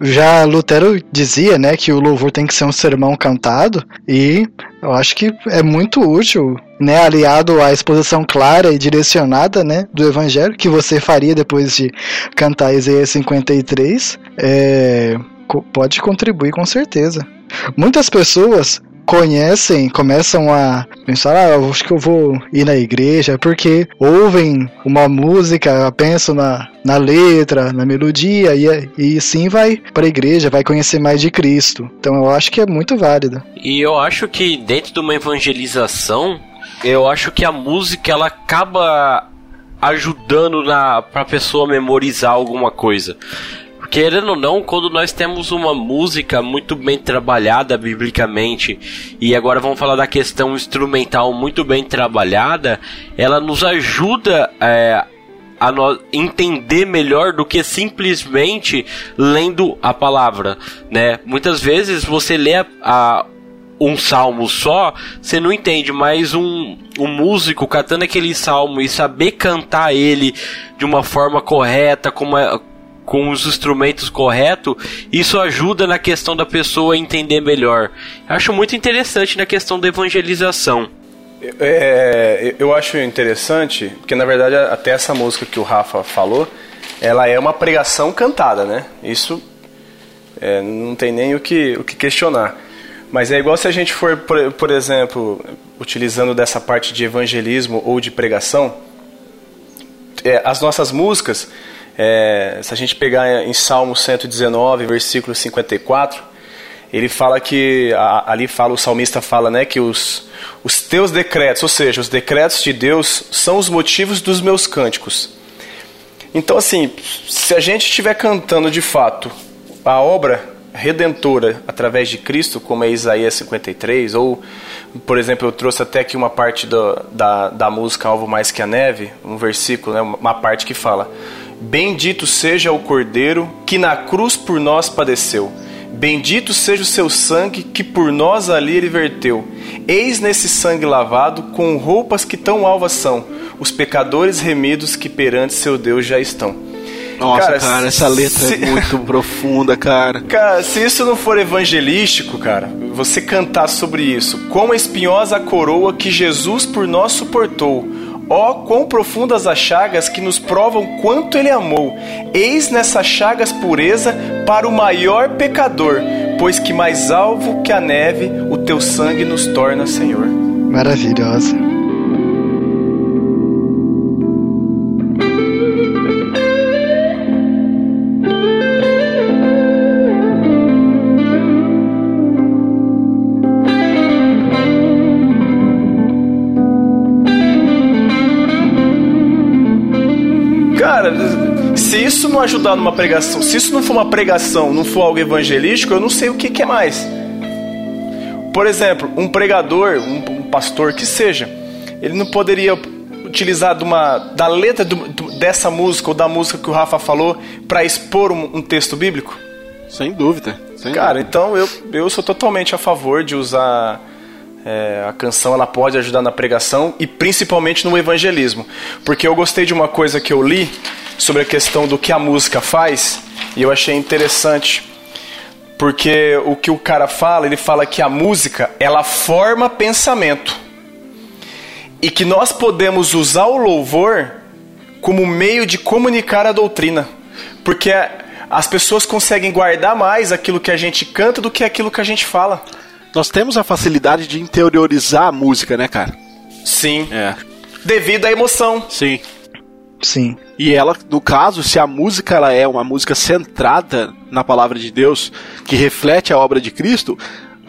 Já Lutero dizia, né, que o louvor tem que ser um sermão cantado e eu acho que é muito útil, né, aliado à exposição clara e direcionada, né, do evangelho que você faria depois de cantar Isaías 53, é, pode contribuir com certeza. Muitas pessoas conhecem, começam a pensar, ah, acho que eu vou ir na igreja, porque ouvem uma música, pensam na, na letra, na melodia, e, e sim vai para a igreja, vai conhecer mais de Cristo. Então eu acho que é muito válido. E eu acho que dentro de uma evangelização, eu acho que a música ela acaba ajudando na pra pessoa memorizar alguma coisa querendo ou não, quando nós temos uma música muito bem trabalhada biblicamente, e agora vamos falar da questão instrumental muito bem trabalhada, ela nos ajuda é, a nós entender melhor do que simplesmente lendo a palavra, né? Muitas vezes você lê a, a um salmo só, você não entende, mas um, um músico cantando aquele salmo e saber cantar ele de uma forma correta, com uma, com os instrumentos corretos, isso ajuda na questão da pessoa entender melhor. Acho muito interessante na questão da evangelização. É, eu acho interessante, porque na verdade até essa música que o Rafa falou, ela é uma pregação cantada, né? Isso é, não tem nem o que, o que questionar. Mas é igual se a gente for, por, por exemplo, utilizando dessa parte de evangelismo ou de pregação, é, as nossas músicas, é, se a gente pegar em Salmo 119, versículo 54, ele fala que, ali fala, o salmista fala, né, que os, os teus decretos, ou seja, os decretos de Deus, são os motivos dos meus cânticos. Então, assim, se a gente estiver cantando de fato a obra redentora através de Cristo, como é Isaías 53, ou, por exemplo, eu trouxe até aqui uma parte do, da, da música Alvo Mais Que a Neve, um versículo, né, uma parte que fala: Bendito seja o Cordeiro que na cruz por nós padeceu. Bendito seja o seu sangue que por nós ali ele verteu. Eis nesse sangue lavado, com roupas que tão alvas são, os pecadores remidos que perante seu Deus já estão. Nossa, cara, cara essa letra é se... é muito profunda, cara. Cara, se isso não for evangelístico, cara, você cantar sobre isso, quão espinhosa a coroa que Jesus por nós suportou Ó, oh, quão profundas as chagas que nos provam quanto ele amou. Eis nessas chagas pureza para o maior pecador, pois que mais alvo que a neve o teu sangue nos torna, Senhor. Maravilhosa. Isso não ajudar numa pregação, se isso não for uma pregação, não for algo evangelístico, eu não sei o que, que é mais. Por exemplo, um pregador, um, pastor que seja, ele não poderia utilizar de uma, da letra do, dessa música ou da música que o Rafa falou para expor um, um, texto bíblico? Sem dúvida. Sem Cara, dúvida. então eu, eu sou totalmente a favor de usar é, a canção ela pode ajudar na pregação e principalmente no evangelismo. Porque eu gostei de uma coisa que eu li sobre a questão do que a música faz e eu achei interessante. Porque o que o cara fala, ele fala que a música ela forma pensamento e que nós podemos usar o louvor como meio de comunicar a doutrina. Porque as pessoas conseguem guardar mais aquilo que a gente canta do que aquilo que a gente fala. Nós temos a facilidade de interiorizar a música, né, cara? Sim. É. devido à emoção. Sim. Sim. E ela, no caso, se a música ela é uma música centrada na palavra de Deus, que reflete a obra de Cristo,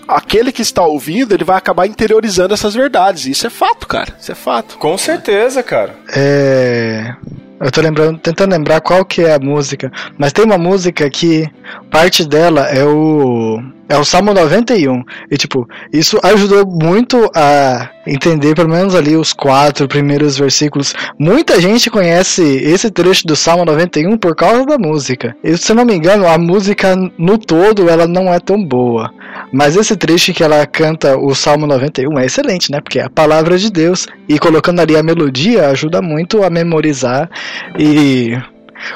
aquele que está ouvindo, ele vai acabar interiorizando essas verdades. Isso é fato, cara. Isso é fato. Com certeza, cara. É. Eu tô lembrando, tentando lembrar qual que é a música, mas tem uma música que parte dela é o é o Salmo 91. E tipo, isso ajudou muito a entender pelo menos ali os quatro primeiros versículos. Muita gente conhece esse trecho do Salmo 91 por causa da música. E se não me engano, a música no todo ela não é tão boa. Mas esse trecho que ela canta o Salmo 91 é excelente, né? Porque é a palavra de Deus e colocando ali a melodia ajuda muito a memorizar e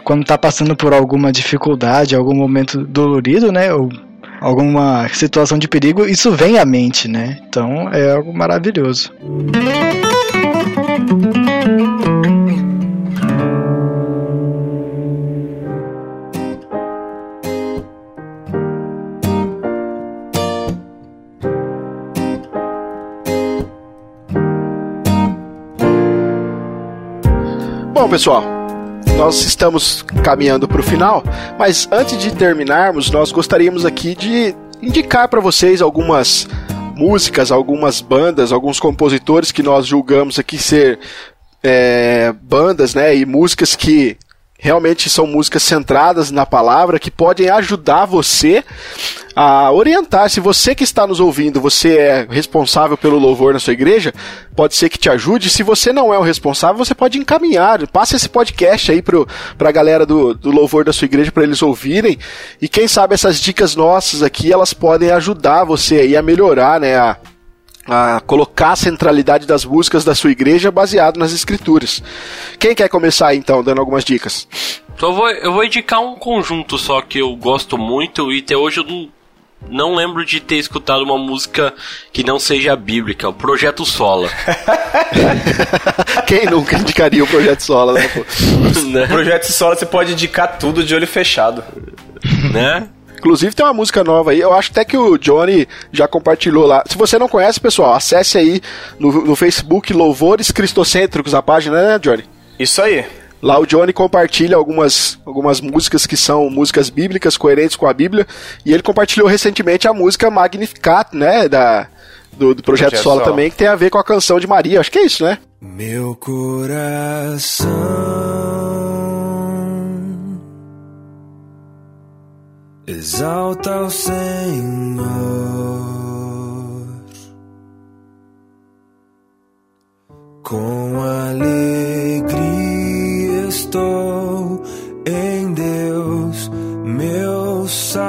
quando tá passando por alguma dificuldade, algum momento dolorido, né? Ou alguma situação de perigo, isso vem à mente, né? Então é algo maravilhoso. Bom, pessoal, nós estamos caminhando para o final, mas antes de terminarmos, nós gostaríamos aqui de indicar para vocês algumas músicas, algumas bandas, alguns compositores que nós julgamos aqui ser é, bandas, né, e músicas que realmente são músicas centradas na palavra que podem ajudar você a orientar. Se você que está nos ouvindo, você é responsável pelo louvor na sua igreja, pode ser que te ajude. Se você não é o responsável, você pode encaminhar. Passe esse podcast aí para a galera do, do louvor da sua igreja para eles ouvirem. E quem sabe essas dicas nossas aqui, elas podem ajudar você aí a melhorar, né? A, a colocar a centralidade das músicas da sua igreja baseado nas escrituras. Quem quer começar então, dando algumas dicas? Então eu vou, eu vou indicar um conjunto só que eu gosto muito e até hoje eu não, não lembro de ter escutado uma música que não seja bíblica, o Projeto Sola. Quem nunca indicaria o Projeto Sola, né? né? O Projeto Sola você pode indicar tudo de olho fechado. né? Inclusive tem uma música nova aí, eu acho até que o Johnny já compartilhou lá. Se você não conhece, pessoal, acesse aí no, no Facebook Louvores Cristocêntricos, a página, né, Johnny? Isso aí. Lá o Johnny compartilha algumas, algumas músicas que são músicas bíblicas, coerentes com a Bíblia, e ele compartilhou recentemente a música Magnificat, né, da, do, do Projeto, Projeto Sola também, que tem a ver com a canção de Maria, acho que é isso, né? Meu coração exalta o Senhor. Com alegria estou em Deus, meu Salvador.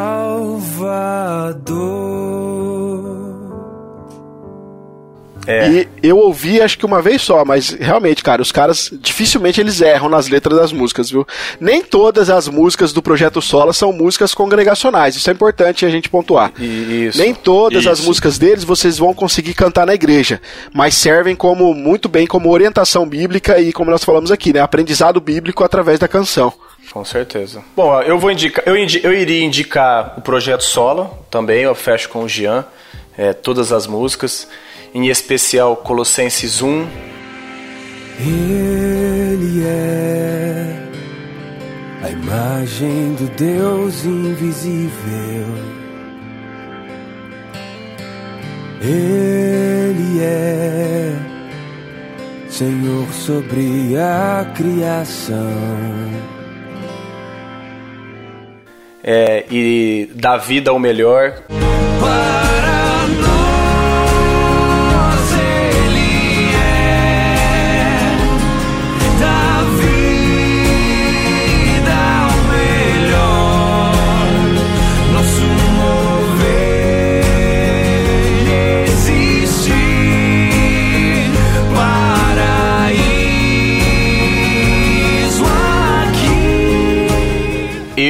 É. E eu ouvi acho que uma vez só, mas realmente, cara, os caras dificilmente eles erram nas letras das músicas, viu? Nem todas as músicas do Projeto Sola são músicas congregacionais, isso é importante a gente pontuar. Isso. Nem todas isso. as músicas deles vocês vão conseguir cantar na igreja, mas servem como muito bem como orientação bíblica e como nós falamos aqui, né, aprendizado bíblico através da canção. Com certeza. Bom, eu vou indicar, eu, indi, eu iria indicar o Projeto Sola também, eu fecho com o Jean, é, todas as músicas em especial Colossenses 1. Ele é a imagem do Deus invisível. Ele é Senhor sobre a criação. É, e dá vida ao melhor. Para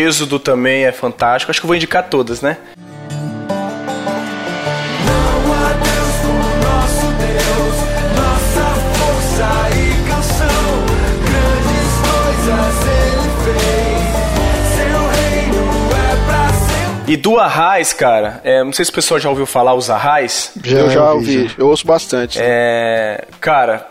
Êxodo também é fantástico. Acho que eu vou indicar todas, né? Não há Deus como nosso Deus, nossa força e é. E do Arraiz, cara, é, não sei se o pessoal já ouviu falar os Arraiz. eu já ouvi, eu ouço bastante. É, cara,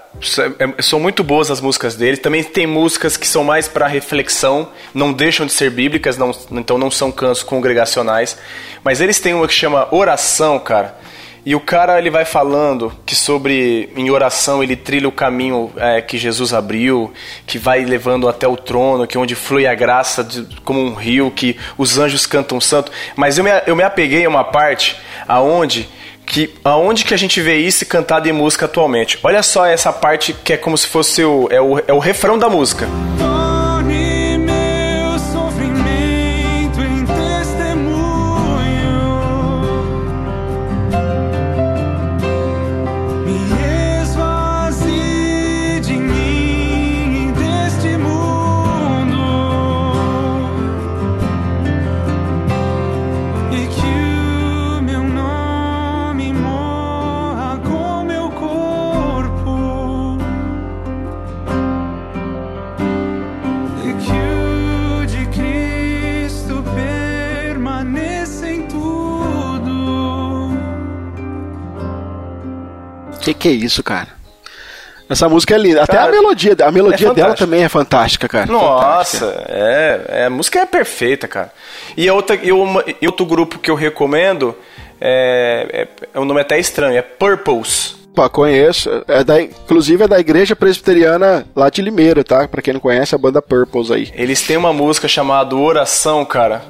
são muito boas as músicas dele. Também tem músicas que são mais para reflexão, não deixam de ser bíblicas, não- então não são cantos congregacionais. Mas eles têm uma que chama Oração, cara. E o cara ele vai falando que sobre em oração ele trilha o caminho é, que Jesus abriu, que vai levando até o trono, que onde flui a graça de- como um rio, que os anjos cantam santo. Mas eu me, eu me apeguei a uma parte aonde que aonde que a gente vê isso cantado em música atualmente. Olha só essa parte que é como se fosse o é o, é o refrão da música. Torne Que é isso, cara? Essa música é linda. Até Cara, a melodia, a melodia é dela também é fantástica, cara. Nossa, Fantástica. é, é, a música é perfeita, cara. E outra, e uma- e outro grupo que eu recomendo é, é, é um nome até estranho, é Purpose. Pô, conheço. É da, inclusive é da Igreja Presbiteriana lá de Limeira, tá? Pra quem não conhece, a banda Purples aí. Eles têm uma música chamada Oração, cara.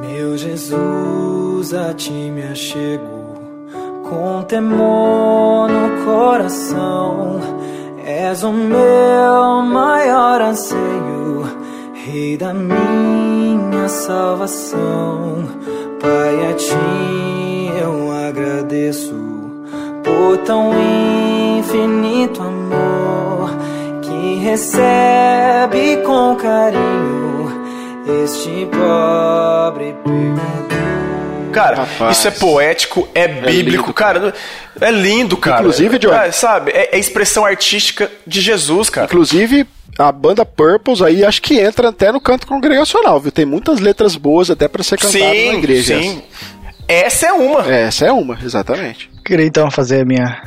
Meu Jesus, a ti me achego com temor no coração. És o meu maior anseio, Rei da minha salvação. Pai, a ti eu agradeço por tão infinito amor que recebe com carinho este pobre pecador. Cara, Rapaz. isso é poético, é bíblico, lindo, cara. É lindo, cara. Inclusive, John- É, sabe, é, é expressão artística de Jesus, cara. Inclusive, a banda Purples aí acho que entra até no canto congregacional, viu? Tem muitas letras boas até pra ser cantada na Sim, igreja. sim. Essa é uma. É, Essa é uma, exatamente. Queria então fazer a minha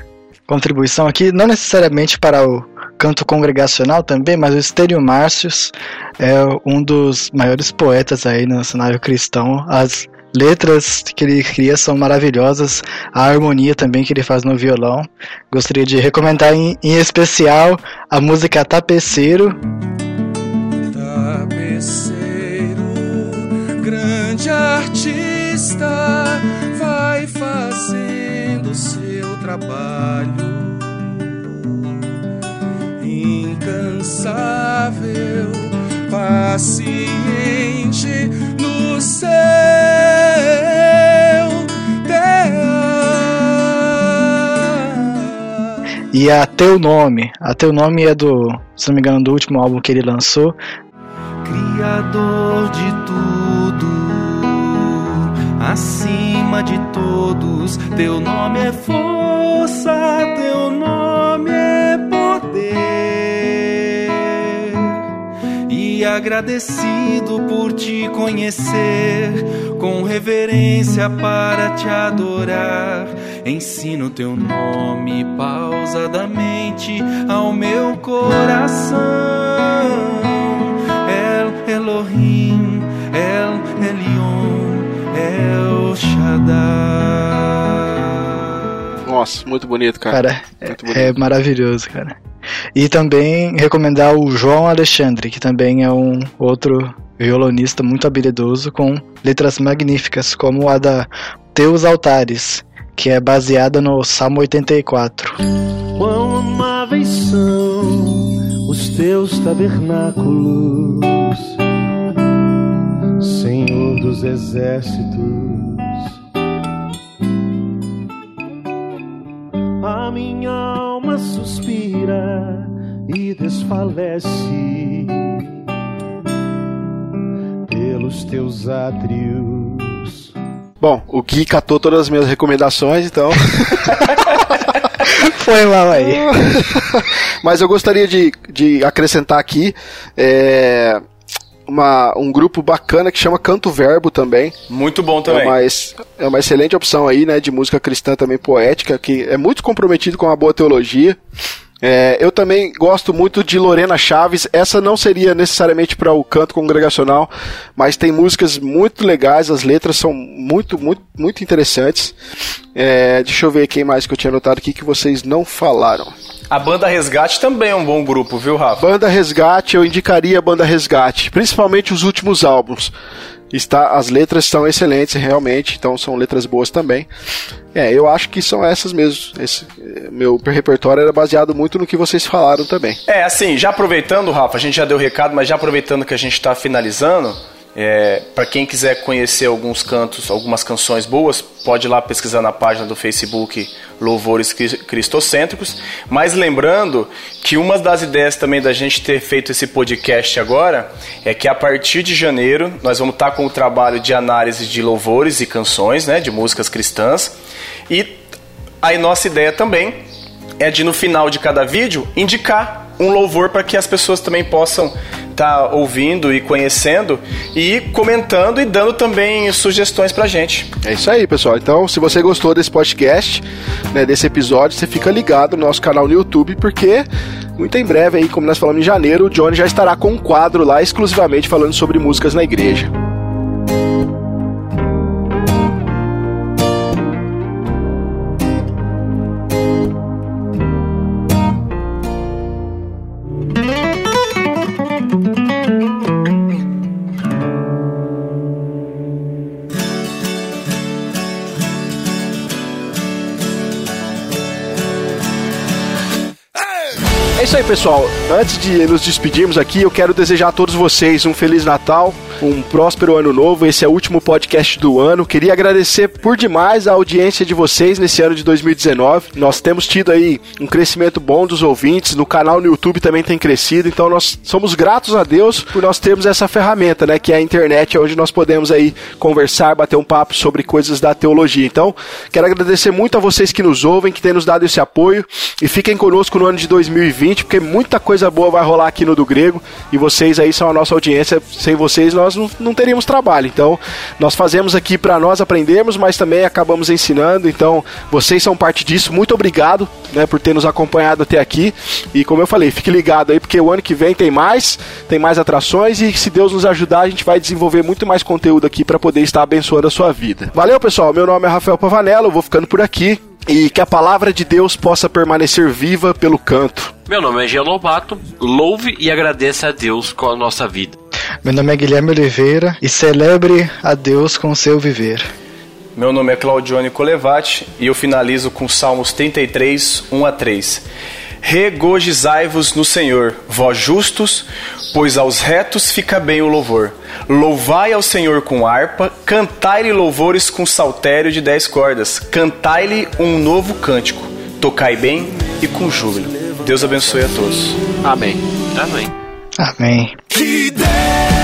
contribuição aqui, não necessariamente para o canto congregacional também, mas o Estênio Márcios é um dos maiores poetas aí no cenário cristão. As letras que ele cria são maravilhosas, a harmonia também que ele faz no violão. Gostaria de recomendar em, em especial a música Tapeceiro, Tapeceiro, grande artista, vai fazendo seu trabalho. Incansável, paciente seu tear. e a Teu Nome. A Teu Nome é do, se não me engano, do último álbum que ele lançou. Criador de tudo, acima de todos, teu nome é força, teu nome E agradecido por te conhecer, com reverência para te adorar, ensino teu nome pausadamente ao meu coração. El Elohim, El Elion, El Shaddai. Nossa, muito bonito, cara. Cara, Muito é, bonito. é maravilhoso, cara. E também recomendar o João Alexandre, que também é um outro violonista muito habilidoso com letras magníficas, como a da Teus Altares, que é baseada no Salmo 84. Quão amáveis são os teus tabernáculos, Senhor dos exércitos. A minha alma suspira e desfalece pelos teus átrios. Bom, o Gui catou todas as minhas recomendações, então. Foi mal aí. Mas eu gostaria de, de acrescentar aqui é, uma, um grupo bacana que chama Canto Verbo também. Muito bom É também. uma, ex- é uma excelente opção aí, né, de música cristã também poética, que é muito comprometido com a boa teologia. É, eu também gosto muito de Lorena Chaves. Essa não seria necessariamente para o canto congregacional, mas tem músicas muito legais, as letras são muito, muito, muito interessantes. É, deixa eu ver quem mais que eu tinha anotado aqui que vocês não falaram. A banda Resgate também é um bom grupo, viu, Rafa? Banda Resgate, eu indicaria a Banda Resgate, principalmente os últimos álbuns. Está, as letras são excelentes, realmente, então são letras boas também. É, eu acho que são essas mesmo. Esse, eh, meu repertório era baseado muito no que vocês falaram também. É, assim, já aproveitando, Rafa, a gente já deu o recado, mas já aproveitando que a gente está finalizando, é, para quem quiser conhecer alguns cantos, algumas canções boas, pode ir lá pesquisar na página do Facebook Louvores Cri- Cristocêntricos. Mas lembrando que uma das ideias também da gente ter feito esse podcast agora é que a partir de janeiro nós vamos estar com o trabalho de análise de louvores e canções, né, de músicas cristãs. E aí nossa ideia também é de no final de cada vídeo indicar um louvor para que as pessoas também possam estar ouvindo e conhecendo e comentando e dando também sugestões pra gente. É isso aí, pessoal. Então, se você gostou desse podcast, né, desse episódio, você fica ligado no nosso canal no YouTube, porque muito em breve aí, como nós falamos em janeiro, o Johnny já estará com um quadro lá exclusivamente falando sobre músicas na igreja. Pessoal. Antes de nos despedirmos aqui, eu quero desejar a todos vocês um Feliz Natal, um próspero ano novo. Esse é o último podcast do ano. Queria agradecer por demais a audiência de vocês nesse ano de 2019. Nós temos tido aí um crescimento bom dos ouvintes, no canal no YouTube também tem crescido, então nós somos gratos a Deus por nós termos essa ferramenta, né, que é a internet, onde nós podemos aí conversar, bater um papo sobre coisas da teologia. Então, quero agradecer muito a vocês que nos ouvem, que têm nos dado esse apoio e fiquem conosco no ano de 2020, porque muita coisa boa vai rolar aqui no do Grego e vocês aí são a nossa audiência. Sem vocês nós não, não teríamos trabalho. Então, nós fazemos aqui para nós aprendermos, mas também acabamos ensinando. Então, vocês são parte disso. Muito obrigado, né, por ter nos acompanhado até aqui. E como eu falei, fique ligado aí, porque o ano que vem tem mais, tem mais atrações e se Deus nos ajudar, a gente vai desenvolver muito mais conteúdo aqui para poder estar abençoando a sua vida. Valeu, pessoal. Meu nome é Rafael Pavanello, eu vou ficando por aqui. E que a palavra de Deus possa permanecer viva pelo canto. Meu nome é Jean Lobato, louve e agradeça a Deus com a nossa vida. Meu nome é Guilherme Oliveira e celebre a Deus com o seu viver. Meu nome é Claudione Colevati e eu finalizo com Salmos 33, 1 a 3. Regozijai-vos no Senhor, vós justos, pois aos retos fica bem o louvor. Louvai ao Senhor com harpa, cantai-lhe louvores com saltério de dez cordas, cantai-lhe um novo cântico, tocai bem e com júbilo. Deus abençoe a todos. Amém. Amém. Amém. Que Deus